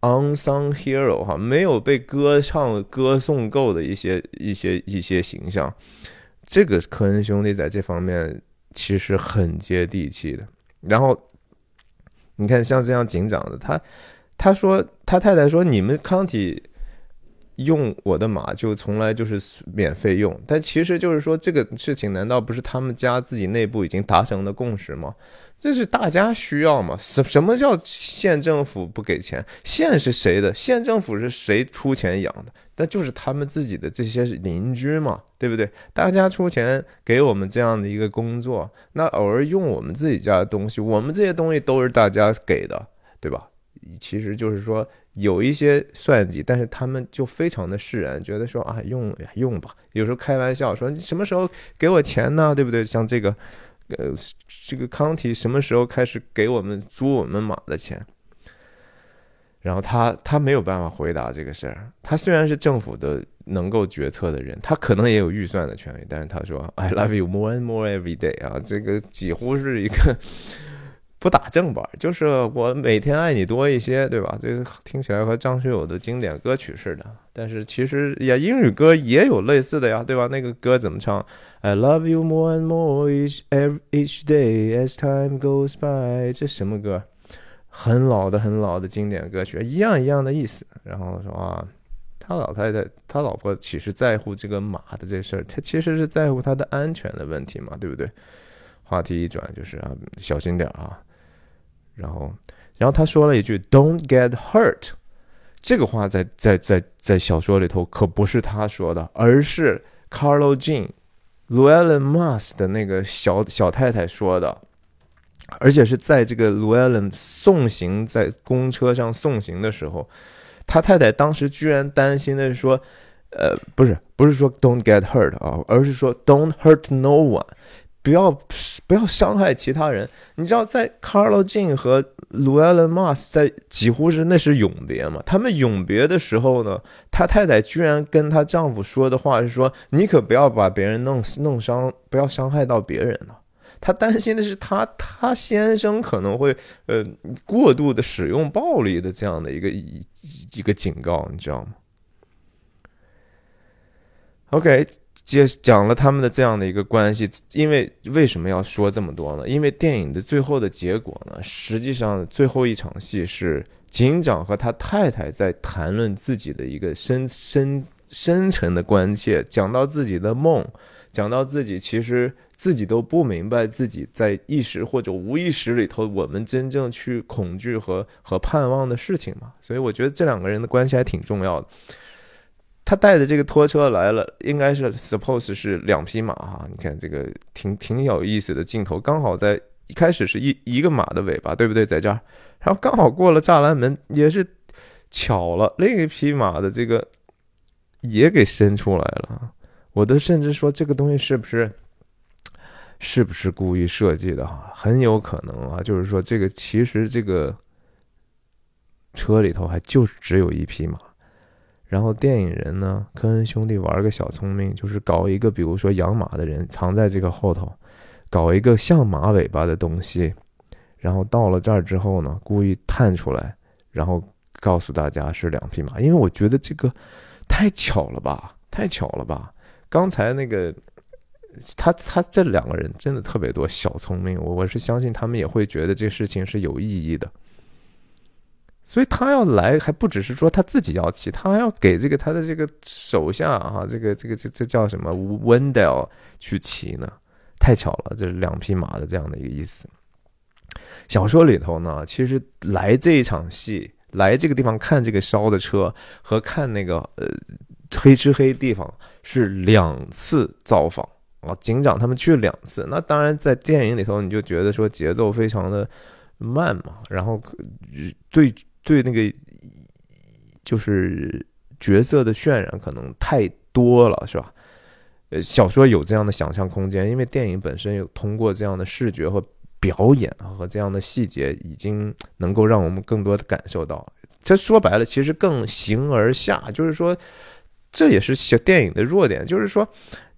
unsung hero 哈，没有被歌唱歌颂够的一些一些一些形象。这个科恩兄弟在这方面。其实很接地气的。然后你看，像这样警长的，他他说他太太说，你们康体用我的马就从来就是免费用，但其实就是说这个事情难道不是他们家自己内部已经达成的共识吗？这是大家需要嘛？什什么叫县政府不给钱？县是谁的？县政府是谁出钱养的？那就是他们自己的这些邻居嘛，对不对？大家出钱给我们这样的一个工作，那偶尔用我们自己家的东西，我们这些东西都是大家给的，对吧？其实就是说有一些算计，但是他们就非常的释然，觉得说啊，用用吧。有时候开玩笑说，你什么时候给我钱呢？对不对？像这个。呃，这个康体什么时候开始给我们租我们马的钱？然后他他没有办法回答这个事儿。他虽然是政府的能够决策的人，他可能也有预算的权利，但是他说 “I love you more and more every day” 啊，这个几乎是一个不打正本，就是我每天爱你多一些，对吧？这个听起来和张学友的经典歌曲似的，但是其实呀，英语歌也有类似的呀，对吧？那个歌怎么唱？I love you more and more each every each day as time goes by。这什么歌？很老的、很老的经典歌曲，一样一样的意思。然后说啊，他老太太、他老婆其实在乎这个马的这事儿，他其实是在乎他的安全的问题嘛，对不对？话题一转就是啊，小心点啊。然后，然后他说了一句 "Don't get hurt"，这个话在在在在小说里头可不是他说的，而是 Carlo Jean。Llewellyn Moss 的那个小小太太说的，而且是在这个 Llewellyn 送行在公车上送行的时候，他太太当时居然担心的是说，呃，不是，不是说 Don't get hurt 啊，而是说 Don't hurt no one。不要不要伤害其他人。你知道，在 Carlo j n 和 Llewellyn Moss 在几乎是那是永别嘛？他们永别的时候呢，他太太居然跟她丈夫说的话是说：“你可不要把别人弄弄伤，不要伤害到别人了。”她担心的是他他先生可能会呃过度的使用暴力的这样的一个一一个警告，你知道吗？OK。接讲了他们的这样的一个关系，因为为什么要说这么多呢？因为电影的最后的结果呢，实际上最后一场戏是警长和他太太在谈论自己的一个深深深沉的关切，讲到自己的梦，讲到自己其实自己都不明白自己在意识或者无意识里头，我们真正去恐惧和和盼望的事情嘛。所以我觉得这两个人的关系还挺重要的。他带的这个拖车来了，应该是 suppose 是两匹马哈。你看这个挺挺有意思的镜头，刚好在一开始是一一个马的尾巴，对不对？在这儿，然后刚好过了栅栏门，也是巧了，另一匹马的这个也给伸出来了。我都甚至说这个东西是不是是不是故意设计的哈？很有可能啊，就是说这个其实这个车里头还就只有一匹马。然后电影人呢，科恩兄弟玩个小聪明，就是搞一个，比如说养马的人藏在这个后头，搞一个像马尾巴的东西，然后到了这儿之后呢，故意探出来，然后告诉大家是两匹马。因为我觉得这个太巧了吧，太巧了吧。刚才那个他他这两个人真的特别多小聪明，我我是相信他们也会觉得这事情是有意义的。所以他要来，还不只是说他自己要骑，他还要给这个他的这个手下啊，这个这个这这叫什么 Wendell 去骑呢？太巧了，这是两匹马的这样的一个意思。小说里头呢，其实来这一场戏，来这个地方看这个烧的车和看那个呃黑吃黑地方是两次造访啊，警长他们去了两次。那当然在电影里头你就觉得说节奏非常的慢嘛，然后对。对那个就是角色的渲染可能太多了，是吧？呃，小说有这样的想象空间，因为电影本身有通过这样的视觉和表演和这样的细节，已经能够让我们更多的感受到。这说白了，其实更形而下，就是说，这也是小电影的弱点，就是说。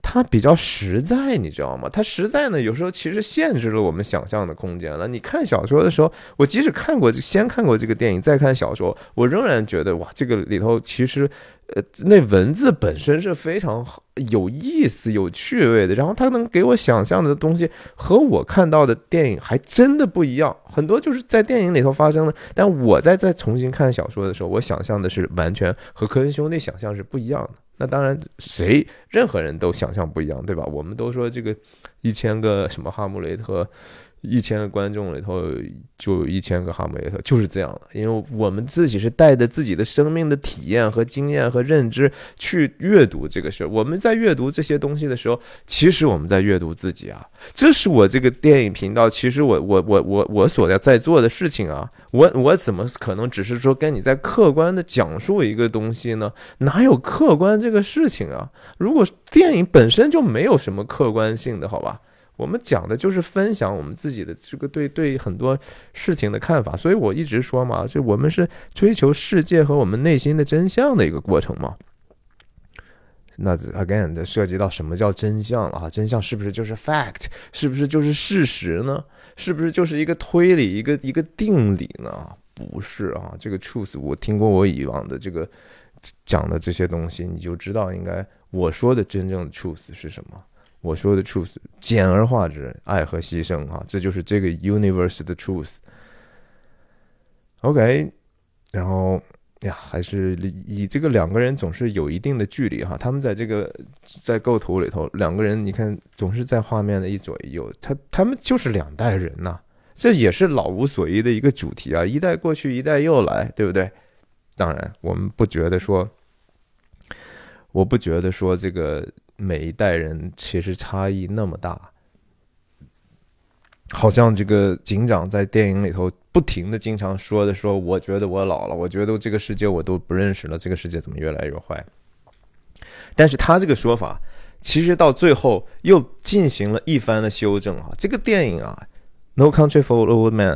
它比较实在，你知道吗？它实在呢，有时候其实限制了我们想象的空间了。你看小说的时候，我即使看过，先看过这个电影，再看小说，我仍然觉得哇，这个里头其实，呃，那文字本身是非常有意思、有趣味的。然后它能给我想象的东西和我看到的电影还真的不一样，很多就是在电影里头发生的，但我在再重新看小说的时候，我想象的是完全和科恩兄弟想象是不一样的。那当然，谁任何人都想象不一样，对吧？我们都说这个一千个什么哈姆雷特。一千个观众里头就有一千个哈姆雷特，就是这样的。因为我们自己是带着自己的生命的体验和经验和认知去阅读这个事儿。我们在阅读这些东西的时候，其实我们在阅读自己啊。这是我这个电影频道，其实我我我我我所要在做的事情啊。我我怎么可能只是说跟你在客观的讲述一个东西呢？哪有客观这个事情啊？如果电影本身就没有什么客观性的，好吧？我们讲的就是分享我们自己的这个对对很多事情的看法，所以我一直说嘛，就我们是追求世界和我们内心的真相的一个过程嘛。那 again 的涉及到什么叫真相了啊？真相是不是就是 fact？是不是就是事实呢？是不是就是一个推理、一个一个定理呢？不是啊，这个 truth 我听过我以往的这个讲的这些东西，你就知道应该我说的真正的 truth 是什么。我说的 truth，简而化之，爱和牺牲啊，这就是这个 universe 的 truth。OK，然后呀，还是以这个两个人总是有一定的距离哈，他们在这个在构图里头，两个人你看总是在画面的一左一右，他他们就是两代人呐，这也是老无所依的一个主题啊，一代过去，一代又来，对不对？当然，我们不觉得说，我不觉得说这个。每一代人其实差异那么大，好像这个警长在电影里头不停的经常说的说，我觉得我老了，我觉得这个世界我都不认识了，这个世界怎么越来越坏？但是他这个说法，其实到最后又进行了一番的修正啊。这个电影啊，《No Country for Old Men》。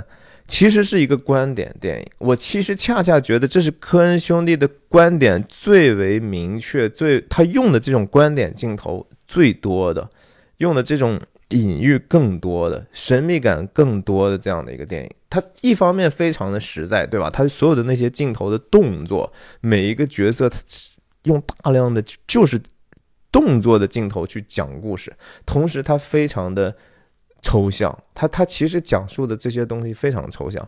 其实是一个观点电影，我其实恰恰觉得这是科恩兄弟的观点最为明确，最他用的这种观点镜头最多的，用的这种隐喻更多的，神秘感更多的这样的一个电影。他一方面非常的实在，对吧？他所有的那些镜头的动作，每一个角色，他用大量的就是动作的镜头去讲故事，同时他非常的。抽象，他他其实讲述的这些东西非常抽象。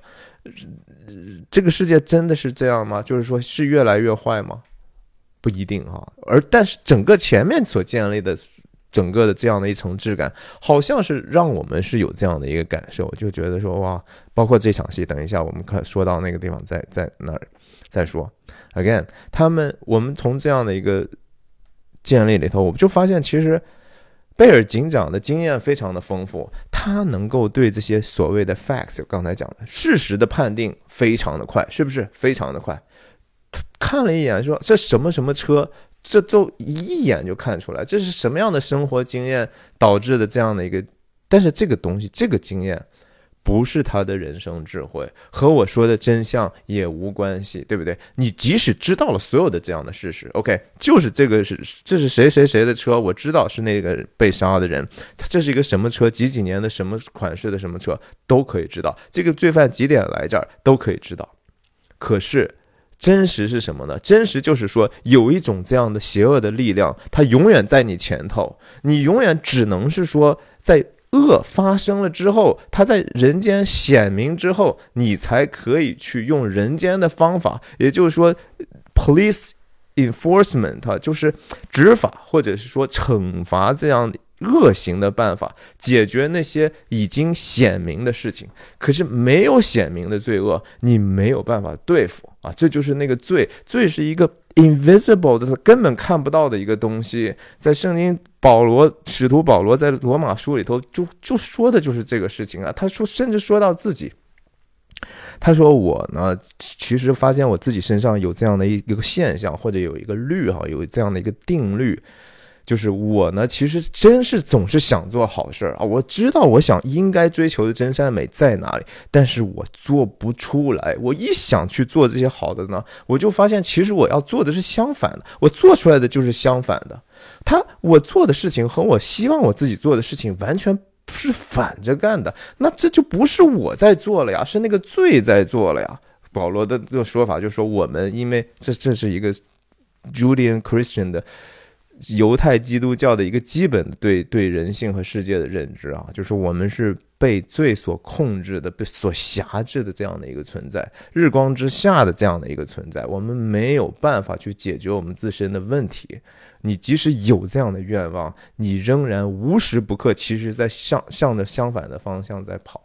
这个世界真的是这样吗？就是说是越来越坏吗？不一定哈。而但是整个前面所建立的整个的这样的一层质感，好像是让我们是有这样的一个感受，就觉得说哇，包括这场戏，等一下我们看说到那个地方，在在那儿再说。Again，他们我们从这样的一个建立里头，我们就发现其实。贝尔警长的经验非常的丰富，他能够对这些所谓的 facts，刚才讲的事实的判定非常的快，是不是非常的快？看了一眼，说这什么什么车，这都一眼就看出来，这是什么样的生活经验导致的这样的一个，但是这个东西，这个经验。不是他的人生智慧，和我说的真相也无关系，对不对？你即使知道了所有的这样的事实，OK，就是这个是这是谁谁谁的车，我知道是那个被杀的人，这是一个什么车，几几年的什么款式的什么车都可以知道，这个罪犯几点来这儿都可以知道。可是真实是什么呢？真实就是说有一种这样的邪恶的力量，它永远在你前头，你永远只能是说在。恶发生了之后，它在人间显明之后，你才可以去用人间的方法，也就是说，police enforcement，就是执法或者是说惩罚这样的恶行的办法，解决那些已经显明的事情。可是没有显明的罪恶，你没有办法对付啊！这就是那个罪，罪是一个 invisible 的，根本看不到的一个东西，在圣经。保罗使徒保罗在罗马书里头就就说的就是这个事情啊，他说甚至说到自己，他说我呢其实发现我自己身上有这样的一一个现象或者有一个律哈，有这样的一个定律，就是我呢，其实真是总是想做好事儿啊。我知道我想应该追求的真善美在哪里，但是我做不出来。我一想去做这些好的呢，我就发现其实我要做的是相反的，我做出来的就是相反的。他我做的事情和我希望我自己做的事情完全是反着干的，那这就不是我在做了呀，是那个罪在做了呀。保罗的这个说法就是说，我们因为这这是一个 Julian Christian 的。犹太基督教的一个基本对对人性和世界的认知啊，就是我们是被罪所控制的、被所辖制的这样的一个存在，日光之下的这样的一个存在，我们没有办法去解决我们自身的问题。你即使有这样的愿望，你仍然无时不刻其实在向向着相反的方向在跑。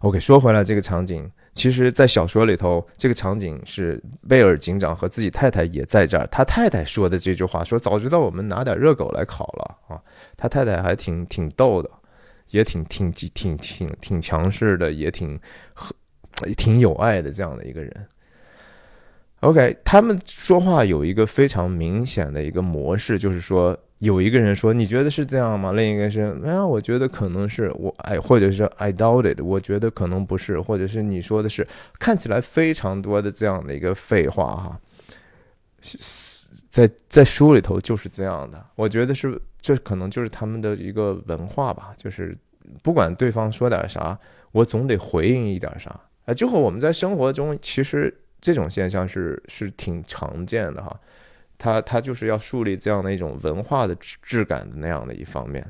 OK，说回来这个场景。其实，在小说里头，这个场景是贝尔警长和自己太太也在这儿。他太太说的这句话说：“早知道我们拿点热狗来烤了啊！”他太太还挺挺逗的，也挺挺挺挺挺强势的，也挺挺有爱的这样的一个人。OK，他们说话有一个非常明显的一个模式，就是说。有一个人说：“你觉得是这样吗？”另一个是：“哎呀，我觉得可能是我哎，或者是 I doubt it，我觉得可能不是，或者是你说的是，看起来非常多的这样的一个废话哈，在在书里头就是这样的。我觉得是这可能就是他们的一个文化吧，就是不管对方说点啥，我总得回应一点啥啊，就和我们在生活中其实这种现象是是挺常见的哈。”他他就是要树立这样的一种文化的质质感的那样的一方面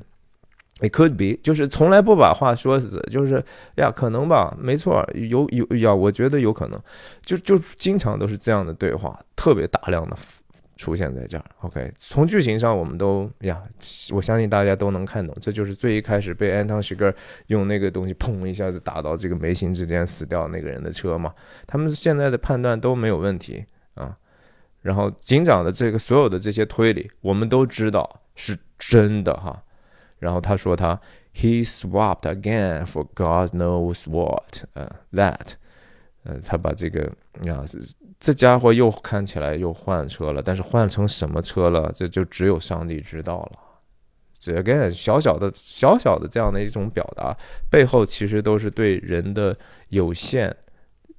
，it could be 就是从来不把话说死，就是呀可能吧，没错，有有呀，我觉得有可能，就就经常都是这样的对话，特别大量的出现在这儿。OK，从剧情上我们都呀，我相信大家都能看懂，这就是最一开始被安汤许格用那个东西砰一下子打到这个眉心之间死掉那个人的车嘛，他们现在的判断都没有问题啊。然后警长的这个所有的这些推理，我们都知道是真的哈。然后他说他 he swapped again for God knows what，呃，that，呃，他把这个啊，这家伙又看起来又换车了，但是换成什么车了，这就只有上帝知道了。这 again 小小的小小的这样的一种表达，背后其实都是对人的有限。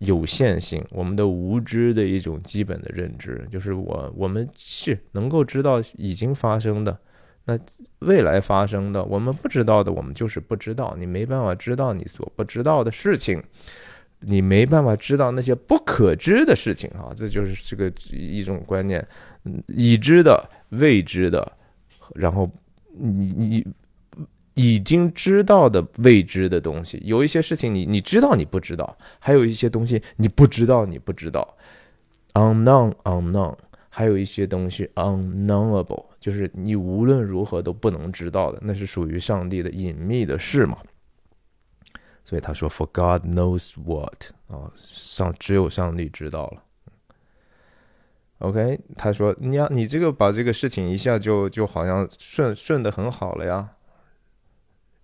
有限性，我们的无知的一种基本的认知，就是我我们是能够知道已经发生的，那未来发生的，我们不知道的，我们就是不知道。你没办法知道你所不知道的事情，你没办法知道那些不可知的事情啊，这就是这个一种观念，已知的、未知的，然后你你。已经知道的未知的东西，有一些事情你你知道你不知道，还有一些东西你不知道你不知道，unknown unknown，还有一些东西 unknowable，就是你无论如何都不能知道的，那是属于上帝的隐秘的事嘛。所以他说，For God knows what 啊，上只有上帝知道了。OK，他说你要你这个把这个事情一下就就好像顺顺的很好了呀。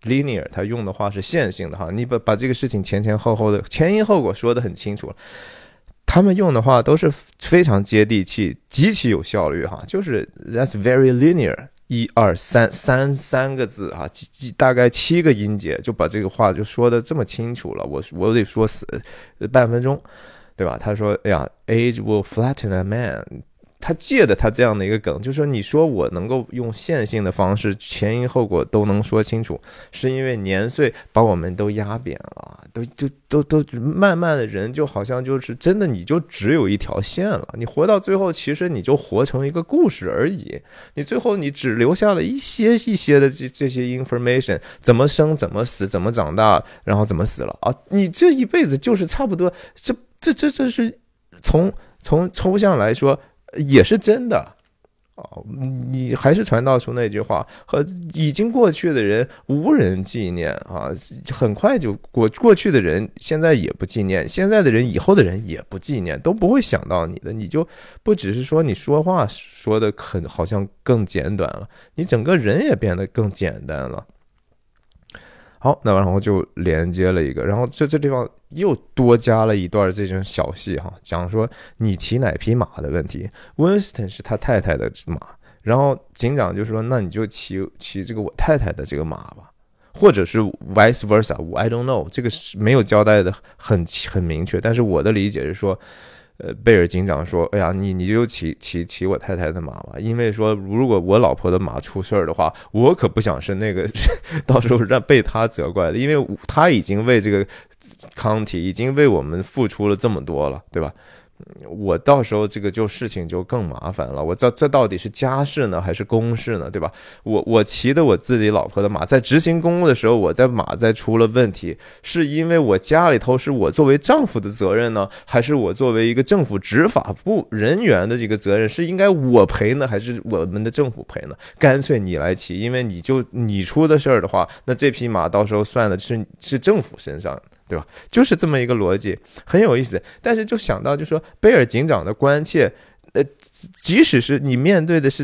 linear，他用的话是线性的哈，你把把这个事情前前后后的前因后果说的很清楚了。他们用的话都是非常接地气，极其有效率哈，就是 that's very linear，一二三三三个字啊，大概七个音节就把这个话就说的这么清楚了。我我得说死半分钟，对吧？他说，哎呀，age will flatten a man。他借的他这样的一个梗，就是说，你说我能够用线性的方式，前因后果都能说清楚，是因为年岁把我们都压扁了，都就都都慢慢的人就好像就是真的，你就只有一条线了，你活到最后，其实你就活成一个故事而已，你最后你只留下了一些一些的这这些 information，怎么生，怎么死，怎么长大，然后怎么死了啊？你这一辈子就是差不多，这这这这是从从抽象来说。也是真的，哦，你还是传道出那句话，和已经过去的人无人纪念啊，很快就过过去的人现在也不纪念，现在的人以后的人也不纪念，都不会想到你的，你就不只是说你说话说的很好像更简短了，你整个人也变得更简单了。好，那然后就连接了一个，然后这这地方又多加了一段这种小戏哈，讲说你骑哪匹马的问题。Winston 是他太太的马，然后警长就说：“那你就骑骑这个我太太的这个马吧，或者是 vice versa，I don't know，这个是没有交代的很很明确。但是我的理解是说。”呃，贝尔警长说：“哎呀，你你就骑骑骑我太太的马吧，因为说如果我老婆的马出事儿的话，我可不想是那个 <laughs> 到时候让被他责怪的，因为他已经为这个康体已经为我们付出了这么多了，对吧？”我到时候这个就事情就更麻烦了。我这这到底是家事呢，还是公事呢？对吧？我我骑的我自己老婆的马，在执行公务的时候，我在马在出了问题，是因为我家里头是我作为丈夫的责任呢，还是我作为一个政府执法部人员的这个责任？是应该我赔呢，还是我们的政府赔呢？干脆你来骑，因为你就你出的事儿的话，那这匹马到时候算的是是政府身上。对吧？就是这么一个逻辑，很有意思。但是就想到，就说贝尔警长的关切，呃，即使是你面对的是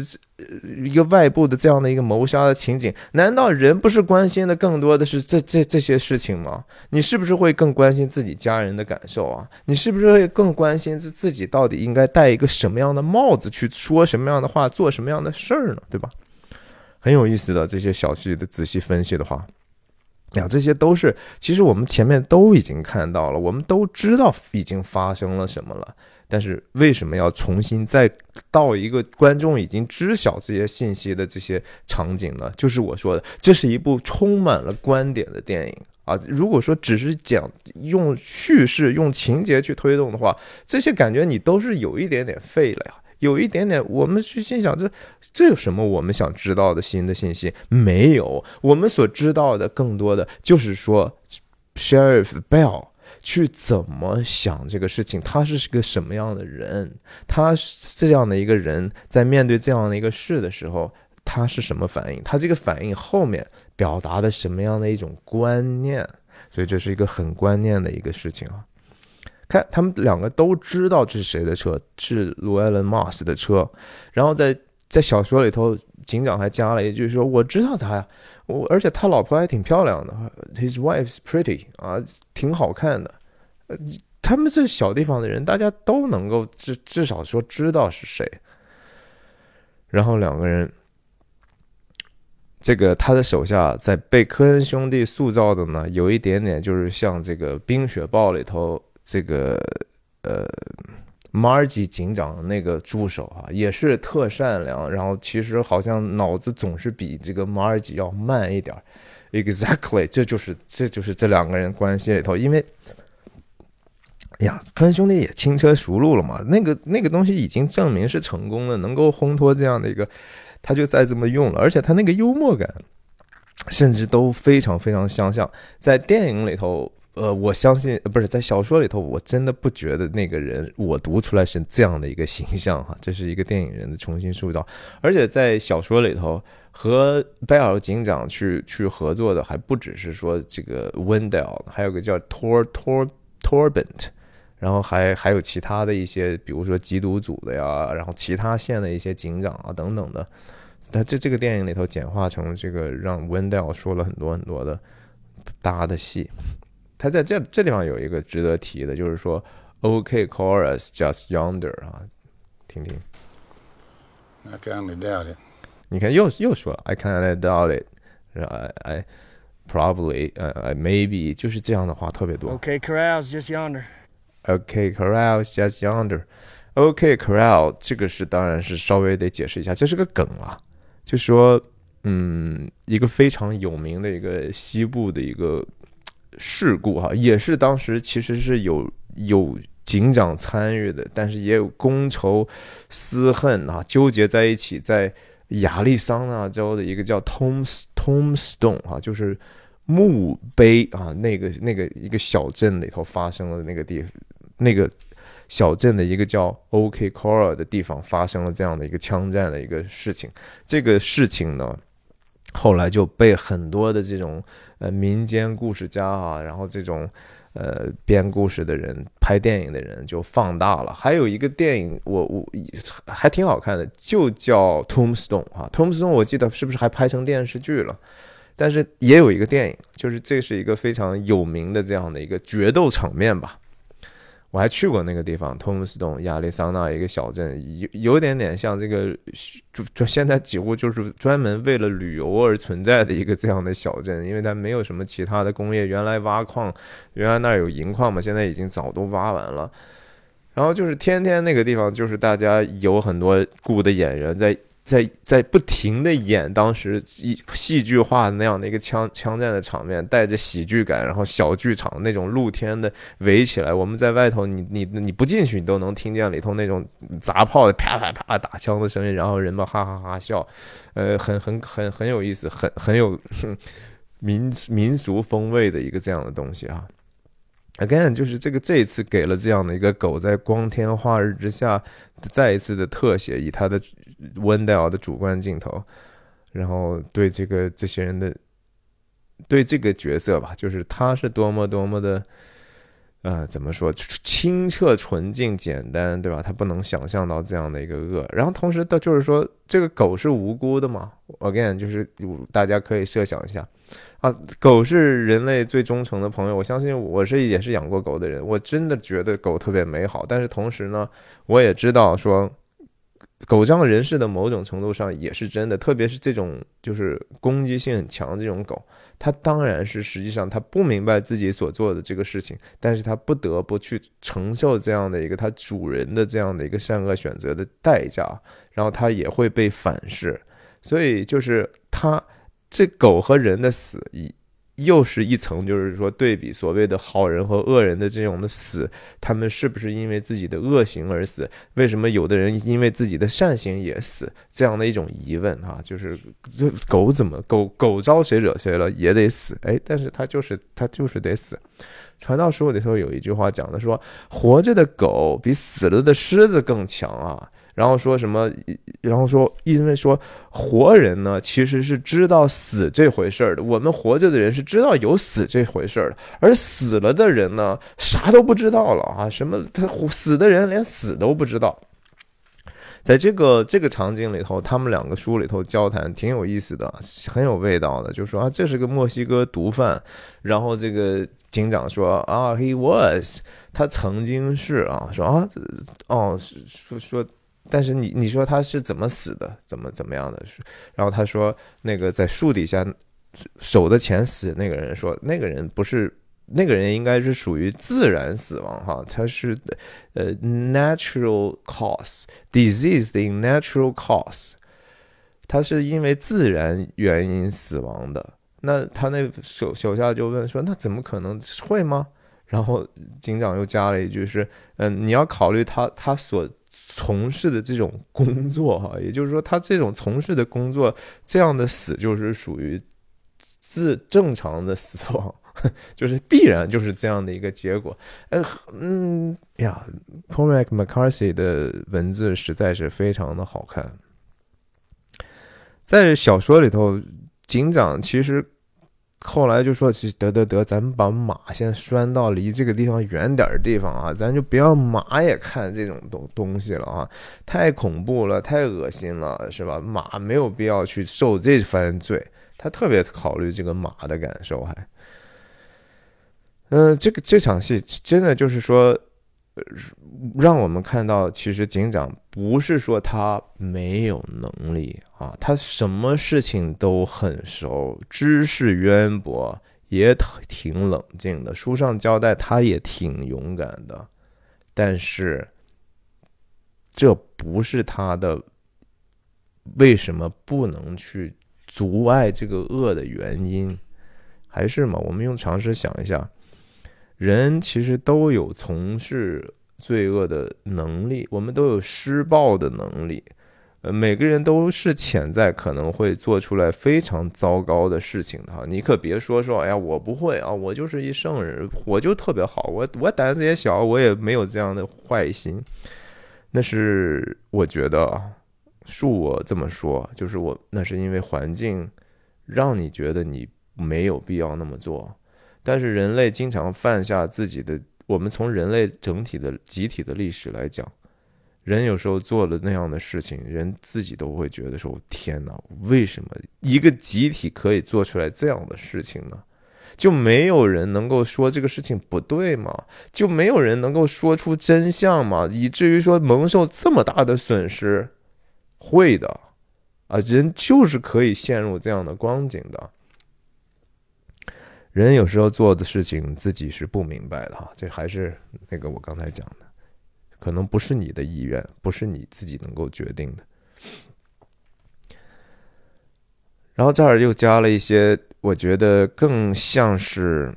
一个外部的这样的一个谋杀的情景，难道人不是关心的更多的是这这这些事情吗？你是不是会更关心自己家人的感受啊？你是不是会更关心自自己到底应该戴一个什么样的帽子，去说什么样的话，做什么样的事儿呢？对吧？很有意思的这些小细的仔细分析的话。呀，这些都是其实我们前面都已经看到了，我们都知道已经发生了什么了。但是为什么要重新再到一个观众已经知晓这些信息的这些场景呢？就是我说的，这是一部充满了观点的电影啊！如果说只是讲用叙事、用情节去推动的话，这些感觉你都是有一点点废了呀。有一点点，我们去心想，这这有什么我们想知道的新的信息？没有，我们所知道的更多的就是说，Sheriff Bell 去怎么想这个事情，他是个什么样的人？他这样的一个人，在面对这样的一个事的时候，他是什么反应？他这个反应后面表达的什么样的一种观念？所以这是一个很观念的一个事情啊。看，他们两个都知道这是谁的车，是罗艾伦·马斯的车。然后在在小说里头，警长还加了一句说：“我知道他呀，我而且他老婆还挺漂亮的，His wife's pretty 啊，挺好看的。”呃，他们这小地方的人，大家都能够至至少说知道是谁。然后两个人，这个他的手下在被科恩兄弟塑造的呢，有一点点就是像这个《冰雪暴》里头。这个呃，马尔基警长那个助手啊，也是特善良，然后其实好像脑子总是比这个马尔基要慢一点。Exactly，这就是这就是这两个人关系里头，因为，呀，科恩兄弟也轻车熟路了嘛，那个那个东西已经证明是成功的，能够烘托这样的一个，他就再这么用了，而且他那个幽默感，甚至都非常非常相像，在电影里头。呃，我相信不是在小说里头，我真的不觉得那个人我读出来是这样的一个形象哈，这是一个电影人的重新塑造，而且在小说里头和贝尔警长去去合作的还不只是说这个 Wendell，还有个叫 Tor Tor Torbent，然后还还有其他的一些，比如说缉毒组的呀，然后其他县的一些警长啊等等的，他这这个电影里头简化成这个让 Wendell 说了很多很多的搭的戏。他在这这地方有一个值得提的，就是说，OK chorus just yonder 啊，听听。I can't doubt it。你看又又说 I can't doubt it，然后 I I probably 呃 I maybe 就是这样的话特别多。OK chorus just yonder。OK chorus just yonder。OK chorus 这个是当然是稍微得解释一下，这是个梗啊，就说嗯一个非常有名的一个西部的一个。事故哈，也是当时其实是有有警长参与的，但是也有公仇私恨啊，纠结在一起，在亚利桑那州的一个叫 Tom's Tombstone 啊，就是墓碑啊，那个那个一个小镇里头发生了那个地，那个小镇的一个叫 OK Cora 的地方发生了这样的一个枪战的一个事情，这个事情呢，后来就被很多的这种。呃，民间故事家啊，然后这种，呃，编故事的人、拍电影的人就放大了。还有一个电影，我我还挺好看的，就叫《Tombstone》啊，《Tombstone》我记得是不是还拍成电视剧了？但是也有一个电影，就是这是一个非常有名的这样的一个决斗场面吧。我还去过那个地方，托姆斯顿亚利桑那一个小镇，有有点点像这个，就就现在几乎就是专门为了旅游而存在的一个这样的小镇，因为它没有什么其他的工业。原来挖矿，原来那儿有银矿嘛，现在已经早都挖完了。然后就是天天那个地方，就是大家有很多雇的演员在。在在不停的演当时戏戏剧化那样的一个枪枪战的场面，带着喜剧感，然后小剧场那种露天的围起来，我们在外头，你你你不进去，你都能听见里头那种砸炮啪啪啪打枪的声音，然后人们哈哈哈笑，呃，很很很很有意思，很很有 <laughs> 民民俗风味的一个这样的东西啊。Again，就是这个这一次给了这样的一个狗在光天化日之下再一次的特写，以他的温带尔的主观镜头，然后对这个这些人的对这个角色吧，就是他是多么多么的。呃，怎么说？清澈、纯净、简单，对吧？他不能想象到这样的一个恶。然后同时，的就是说，这个狗是无辜的嘛？Again，就是大家可以设想一下，啊，狗是人类最忠诚的朋友。我相信我是也是养过狗的人，我真的觉得狗特别美好。但是同时呢，我也知道说，狗仗人势的某种程度上也是真的，特别是这种就是攻击性很强的这种狗。它当然是，实际上它不明白自己所做的这个事情，但是它不得不去承受这样的一个它主人的这样的一个善恶选择的代价，然后它也会被反噬，所以就是它这狗和人的死。又是一层，就是说对比所谓的好人和恶人的这种的死，他们是不是因为自己的恶行而死？为什么有的人因为自己的善行也死？这样的一种疑问啊，就是这狗怎么狗狗招谁惹谁了也得死？哎，但是他就是他就是得死。传道书里头有一句话讲的说，活着的狗比死了的狮子更强啊。然后说什么？然后说，因为说活人呢，其实是知道死这回事儿的。我们活着的人是知道有死这回事儿的，而死了的人呢，啥都不知道了啊！什么他死的人连死都不知道。在这个这个场景里头，他们两个书里头交谈挺有意思的，很有味道的。就说啊，这是个墨西哥毒贩。然后这个警长说啊，He was，他曾经是啊，说啊，哦，说说。但是你你说他是怎么死的？怎么怎么样的？然后他说那个在树底下守的前死那个人说那个人不是那个人应该是属于自然死亡哈，他是呃 natural cause, disease in natural cause，他是因为自然原因死亡的。那他那手手下就问说那怎么可能会吗？然后警长又加了一句是嗯你要考虑他他所。从事的这种工作，哈，<laughs> 也就是说，他这种从事的工作，这样的死就是属于自正常的死亡，<laughs> 就是必然就是这样的一个结果。呃，嗯呀，Cormac McCarthy 的文字实在是非常的好看，在小说里头，警长其实。后来就说：“得得得，咱们把马先拴到离这个地方远点的地方啊，咱就不要马也看这种东东西了啊，太恐怖了，太恶心了，是吧？马没有必要去受这番罪。他特别考虑这个马的感受，还，嗯，这个这场戏真的就是说。”让我们看到，其实警长不是说他没有能力啊，他什么事情都很熟，知识渊博，也挺冷静的。书上交代，他也挺勇敢的，但是这不是他的为什么不能去阻碍这个恶的原因，还是嘛？我们用常识想一下。人其实都有从事罪恶的能力，我们都有施暴的能力，呃，每个人都是潜在可能会做出来非常糟糕的事情的哈。你可别说说，哎呀，我不会啊，我就是一圣人，我就特别好，我我胆子也小，我也没有这样的坏心。那是我觉得啊，恕我这么说，就是我那是因为环境让你觉得你没有必要那么做。但是人类经常犯下自己的，我们从人类整体的集体的历史来讲，人有时候做了那样的事情，人自己都会觉得说：“天哪，为什么一个集体可以做出来这样的事情呢？就没有人能够说这个事情不对吗？就没有人能够说出真相吗？以至于说蒙受这么大的损失？会的，啊，人就是可以陷入这样的光景的。人有时候做的事情自己是不明白的哈，这还是那个我刚才讲的。”可能不是你的意愿，不是你自己能够决定的。然后这儿又加了一些，我觉得更像是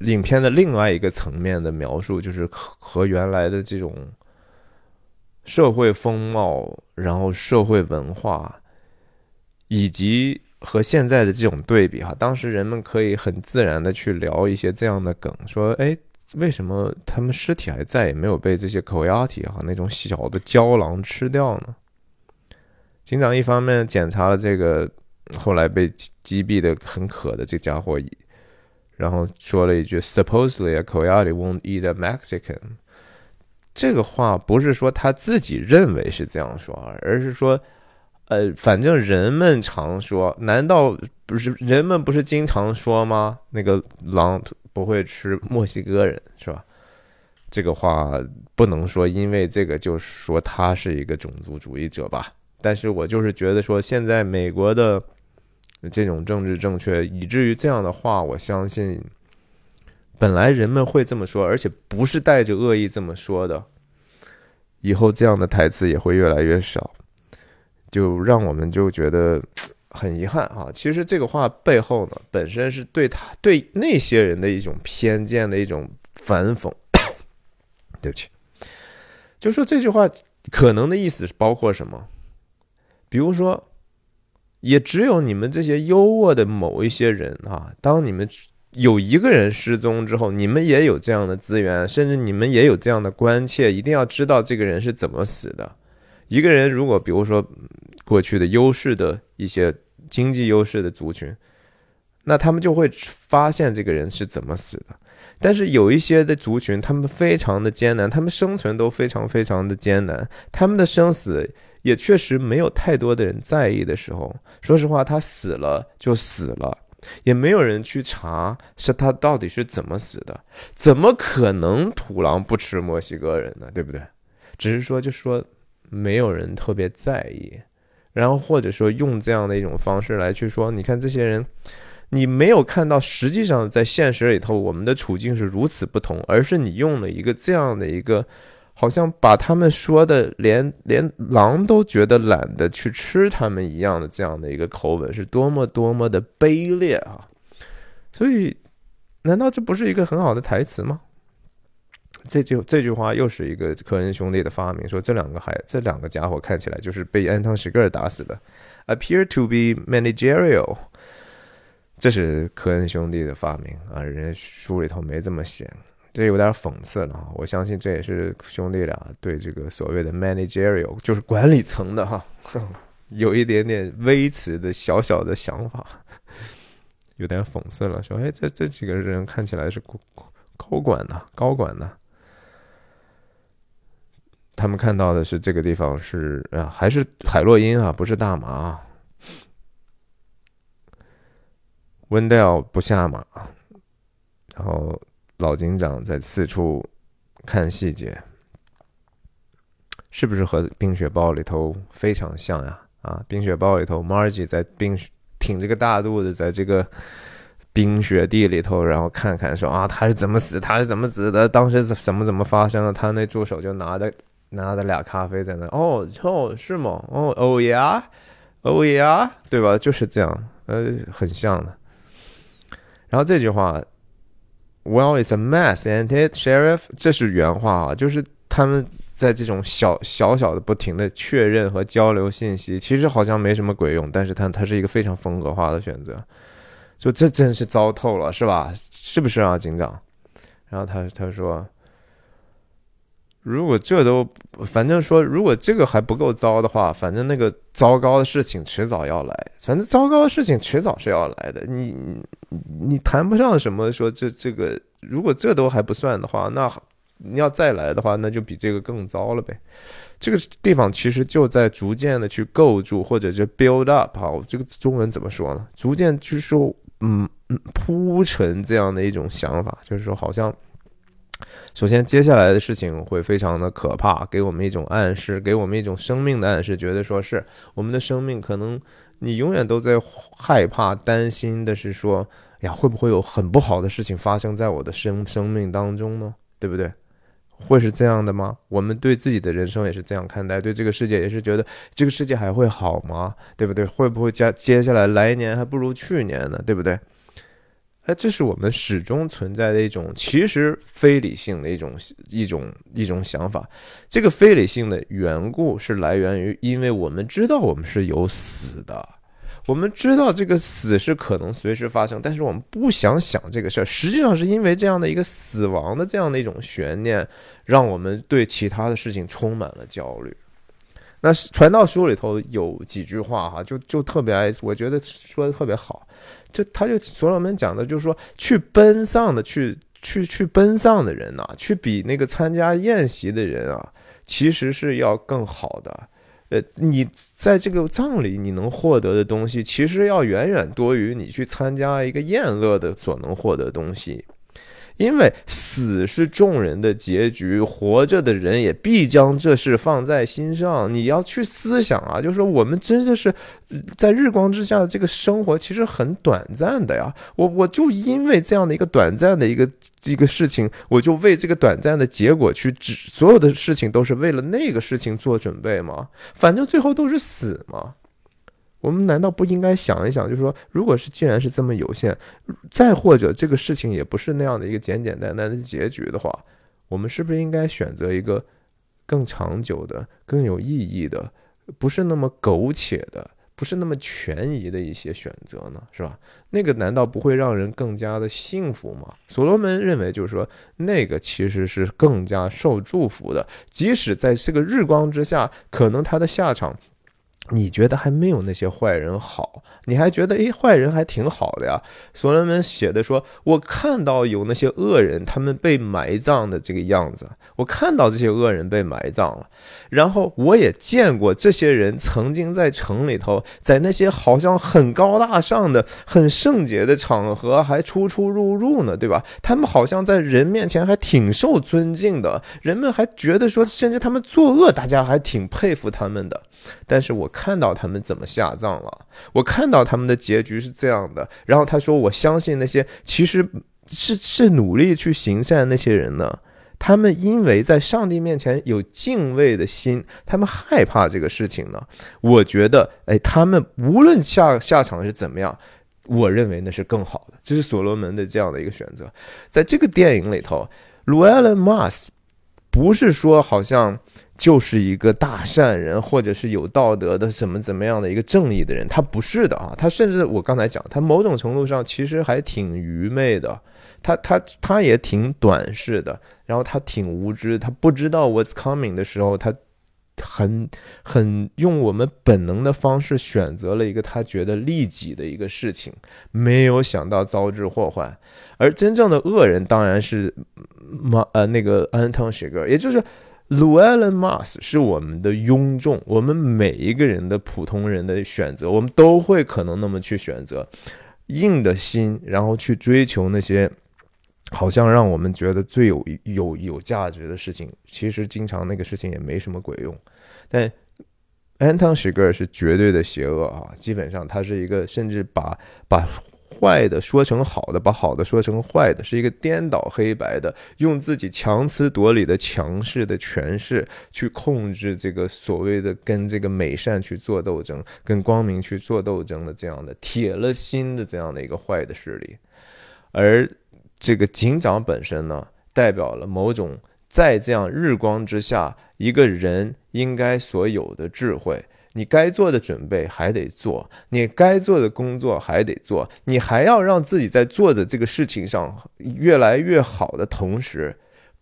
影片的另外一个层面的描述，就是和原来的这种社会风貌，然后社会文化，以及和现在的这种对比哈。当时人们可以很自然的去聊一些这样的梗，说：“哎。”为什么他们尸体还在，也没有被这些 coyote 哈那种小的胶囊吃掉呢？警长一方面检查了这个后来被击毙的很渴的这家伙，然后说了一句 “supposedly a coyote won't eat a Mexican”。这个话不是说他自己认为是这样说，而是说，呃，反正人们常说，难道不是人们不是经常说吗？那个狼。不会吃墨西哥人是吧？这个话不能说，因为这个就说他是一个种族主义者吧。但是我就是觉得说，现在美国的这种政治正确，以至于这样的话，我相信本来人们会这么说，而且不是带着恶意这么说的。以后这样的台词也会越来越少，就让我们就觉得。<tsk> 很遗憾啊，其实这个话背后呢，本身是对他对那些人的一种偏见的一种反讽。<coughs> 对不起，就说这句话可能的意思是包括什么？比如说，也只有你们这些优渥的某一些人啊，当你们有一个人失踪之后，你们也有这样的资源，甚至你们也有这样的关切，一定要知道这个人是怎么死的。一个人如果比如说过去的优势的一些。经济优势的族群，那他们就会发现这个人是怎么死的。但是有一些的族群，他们非常的艰难，他们生存都非常非常的艰难，他们的生死也确实没有太多的人在意的时候。说实话，他死了就死了，也没有人去查是他到底是怎么死的。怎么可能土狼不吃墨西哥人呢？对不对？只是说，就是说，没有人特别在意。然后或者说用这样的一种方式来去说，你看这些人，你没有看到实际上在现实里头我们的处境是如此不同，而是你用了一个这样的一个，好像把他们说的连连狼都觉得懒得去吃他们一样的这样的一个口吻，是多么多么的卑劣啊！所以，难道这不是一个很好的台词吗？这就这句话又是一个科恩兄弟的发明，说这两个孩这两个家伙看起来就是被安汤史格尔打死的，appear to be managerial，这是科恩兄弟的发明啊，人家书里头没这么写，这有点讽刺了！我相信这也是兄弟俩对这个所谓的 managerial，就是管理层的哈，<laughs> 有一点点微词的小小的想法，有点讽刺了，说哎，这这几个人看起来是高高管呢，高管呢。他们看到的是这个地方是啊，还是海洛因啊，不是大麻。温戴尔不下马，然后老警长在四处看细节，是不是和《冰雪暴》里头非常像呀？啊，《冰雪暴》里头，Margie 在冰挺着个大肚子，在这个冰雪地里头，然后看看说啊，他是怎么死，他是怎么死的，当时怎么怎么发生的？他那助手就拿着。拿着俩咖啡在那，哦哦是吗？哦哦呀，哦呀，对吧？就是这样，呃，很像的。然后这句话，Well, it's a mess, ain't it, Sheriff？这是原话啊，就是他们在这种小小小的不停的确认和交流信息，其实好像没什么鬼用，但是它它是一个非常风格化的选择。就这真是糟透了，是吧？是不是啊，警长？然后他他说。如果这都，反正说，如果这个还不够糟的话，反正那个糟糕的事情迟早要来。反正糟糕的事情迟早是要来的。你你谈不上什么说这这个，如果这都还不算的话，那你要再来的话，那就比这个更糟了呗。这个地方其实就在逐渐的去构筑，或者是 build up 哈，这个中文怎么说呢？逐渐就是说，嗯嗯，铺陈这样的一种想法，就是说，好像首先接下来的事情会非常的可怕，给我们一种暗示，给我们一种生命的暗示，觉得说是我们的生命可能你永远都在害怕、担心的是说，哎呀，会不会有很不好的事情发生在我的生 <laughs> 生命当中呢？对不对？会是这样的吗？我们对自己的人生也是这样看待，对这个世界也是觉得这个世界还会好吗？对不对？会不会加接下来来年还不如去年呢？对不对？哎，这是我们始终存在的一种其实非理性的一种一种一种想法。这个非理性的缘故是来源于，因为我们知道我们是有死的。我们知道这个死是可能随时发生，但是我们不想想这个事儿。实际上是因为这样的一个死亡的这样的一种悬念，让我们对其他的事情充满了焦虑。那传道书里头有几句话哈，就就特别爱，我觉得说的特别好。就他就所罗门讲的，就是说去奔丧的，去去去奔丧的人呐，去比那个参加宴席的人啊，其实是要更好的。呃，你在这个葬礼你能获得的东西，其实要远远多于你去参加一个宴乐的所能获得东西。因为死是众人的结局，活着的人也必将这事放在心上。你要去思想啊，就是说我们真的是在日光之下的这个生活，其实很短暂的呀。我我就因为这样的一个短暂的一个一个事情，我就为这个短暂的结果去指所有的事情都是为了那个事情做准备吗？反正最后都是死嘛。我们难道不应该想一想，就是说，如果是既然是这么有限，再或者这个事情也不是那样的一个简简单单的结局的话，我们是不是应该选择一个更长久的、更有意义的，不是那么苟且的、不是那么权宜的一些选择呢？是吧？那个难道不会让人更加的幸福吗？所罗门认为，就是说，那个其实是更加受祝福的，即使在这个日光之下，可能他的下场。你觉得还没有那些坏人好，你还觉得诶，坏人还挺好的呀？所罗门写的说，我看到有那些恶人，他们被埋葬的这个样子，我看到这些恶人被埋葬了，然后我也见过这些人曾经在城里头，在那些好像很高大上的、很圣洁的场合还出出入入呢，对吧？他们好像在人面前还挺受尊敬的，人们还觉得说，甚至他们作恶，大家还挺佩服他们的。但是我看到他们怎么下葬了，我看到他们的结局是这样的。然后他说：“我相信那些其实是是努力去行善的那些人呢，他们因为在上帝面前有敬畏的心，他们害怕这个事情呢。我觉得，哎，他们无论下下场是怎么样，我认为那是更好的。这是所罗门的这样的一个选择。在这个电影里头，Llewellyn Moss 不是说好像。”就是一个大善人，或者是有道德的，怎么怎么样的一个正义的人，他不是的啊！他甚至我刚才讲，他某种程度上其实还挺愚昧的，他他他也挺短视的，然后他挺无知，他不知道 what's coming 的时候，他很很用我们本能的方式选择了一个他觉得利己的一个事情，没有想到遭致祸患，而真正的恶人当然是马呃那个安藤雪格，也就是。Llewellyn Moss 是我们的庸众，我们每一个人的普通人的选择，我们都会可能那么去选择，硬的心，然后去追求那些好像让我们觉得最有有有价值的事情，其实经常那个事情也没什么鬼用。但 Anton s h i g e r 是绝对的邪恶啊，基本上他是一个甚至把把。坏的说成好的，把好的说成坏的，是一个颠倒黑白的，用自己强词夺理的强势的诠释去控制这个所谓的跟这个美善去做斗争，跟光明去做斗争的这样的铁了心的这样的一个坏的势力。而这个警长本身呢，代表了某种在这样日光之下一个人应该所有的智慧。你该做的准备还得做，你该做的工作还得做，你还要让自己在做的这个事情上越来越好的同时，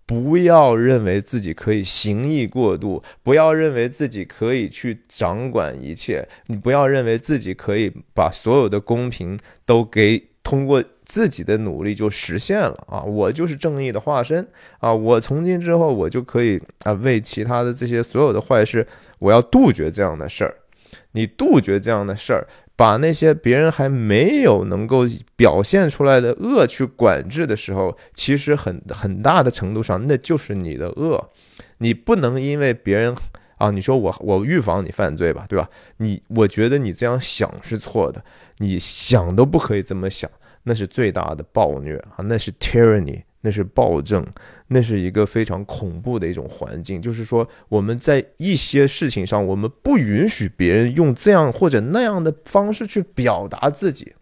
不要认为自己可以行义过度，不要认为自己可以去掌管一切，你不要认为自己可以把所有的公平都给。通过自己的努力就实现了啊！我就是正义的化身啊！我从今之后我就可以啊，为其他的这些所有的坏事，我要杜绝这样的事儿。你杜绝这样的事儿，把那些别人还没有能够表现出来的恶去管制的时候，其实很很大的程度上那就是你的恶。你不能因为别人啊，你说我我预防你犯罪吧，对吧？你我觉得你这样想是错的。你想都不可以这么想，那是最大的暴虐啊！那是 tyranny，那是暴政，那是一个非常恐怖的一种环境。就是说，我们在一些事情上，我们不允许别人用这样或者那样的方式去表达自己，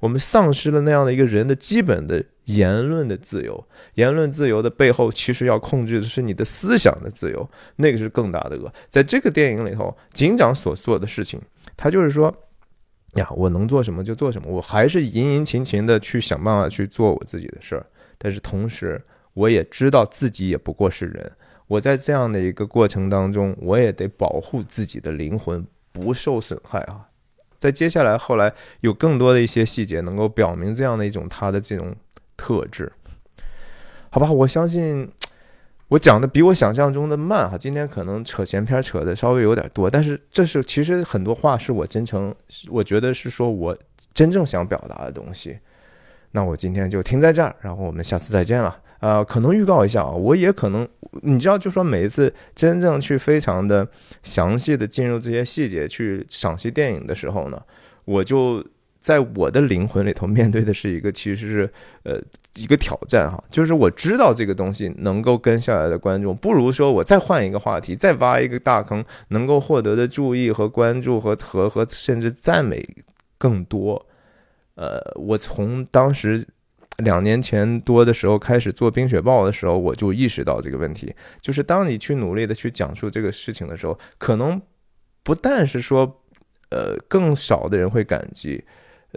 我们丧失了那样的一个人的基本的言论的自由。言论自由的背后，其实要控制的是你的思想的自由，那个是更大的恶。在这个电影里头，警长所做的事情，他就是说。呀，我能做什么就做什么，我还是殷殷勤勤的去想办法去做我自己的事儿。但是同时，我也知道自己也不过是人，我在这样的一个过程当中，我也得保护自己的灵魂不受损害啊。在接下来后来有更多的一些细节能够表明这样的一种他的这种特质，好吧，我相信。我讲的比我想象中的慢哈，今天可能扯闲篇扯的稍微有点多，但是这是其实很多话是我真诚，我觉得是说我真正想表达的东西。那我今天就停在这儿，然后我们下次再见了。呃，可能预告一下啊，我也可能你知道，就说每一次真正去非常的详细的进入这些细节去赏析电影的时候呢，我就。在我的灵魂里头，面对的是一个其实是呃一个挑战哈，就是我知道这个东西能够跟下来的观众，不如说我再换一个话题，再挖一个大坑，能够获得的注意和关注和和和甚至赞美更多。呃，我从当时两年前多的时候开始做《冰雪暴》的时候，我就意识到这个问题，就是当你去努力的去讲述这个事情的时候，可能不但是说呃更少的人会感激。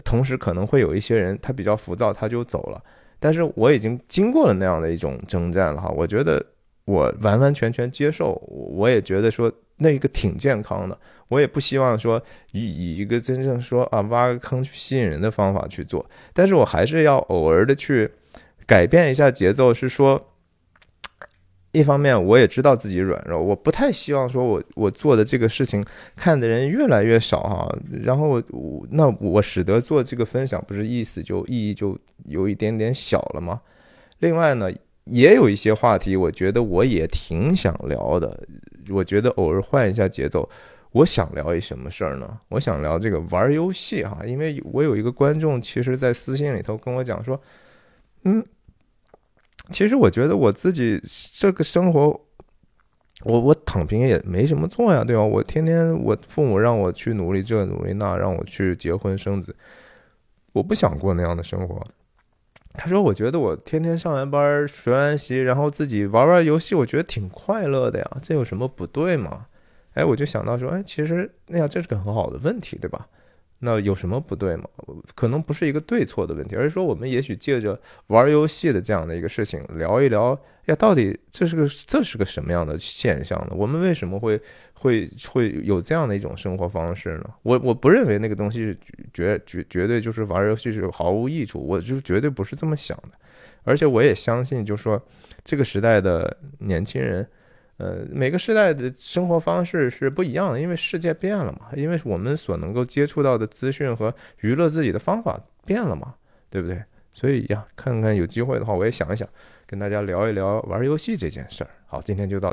同时可能会有一些人他比较浮躁，他就走了。但是我已经经过了那样的一种征战了哈，我觉得我完完全全接受，我也觉得说那个挺健康的。我也不希望说以以一个真正说啊挖个坑去吸引人的方法去做，但是我还是要偶尔的去改变一下节奏，是说。一方面，我也知道自己软弱，我不太希望说我我做的这个事情看的人越来越少哈。然后我那我使得做这个分享不是意思就意义就有一点点小了吗？另外呢，也有一些话题，我觉得我也挺想聊的。我觉得偶尔换一下节奏，我想聊一什么事儿呢？我想聊这个玩游戏哈，因为我有一个观众，其实在私信里头跟我讲说，嗯。其实我觉得我自己这个生活，我我躺平也没什么错呀，对吧？我天天我父母让我去努力这努力那，让我去结婚生子，我不想过那样的生活。他说：“我觉得我天天上完班学完习，然后自己玩玩游戏，我觉得挺快乐的呀，这有什么不对吗？”哎，我就想到说，哎，其实那样这是个很好的问题，对吧？那有什么不对吗？可能不是一个对错的问题，而是说我们也许借着玩游戏的这样的一个事情聊一聊呀，到底这是个这是个什么样的现象呢？我们为什么会会会有这样的一种生活方式呢？我我不认为那个东西绝绝绝对就是玩游戏是毫无益处，我就绝对不是这么想的，而且我也相信，就是说这个时代的年轻人。呃，每个时代的生活方式是不一样的，因为世界变了嘛，因为我们所能够接触到的资讯和娱乐自己的方法变了嘛，对不对？所以呀，看看有机会的话，我也想一想，跟大家聊一聊玩游戏这件事儿。好，今天就到。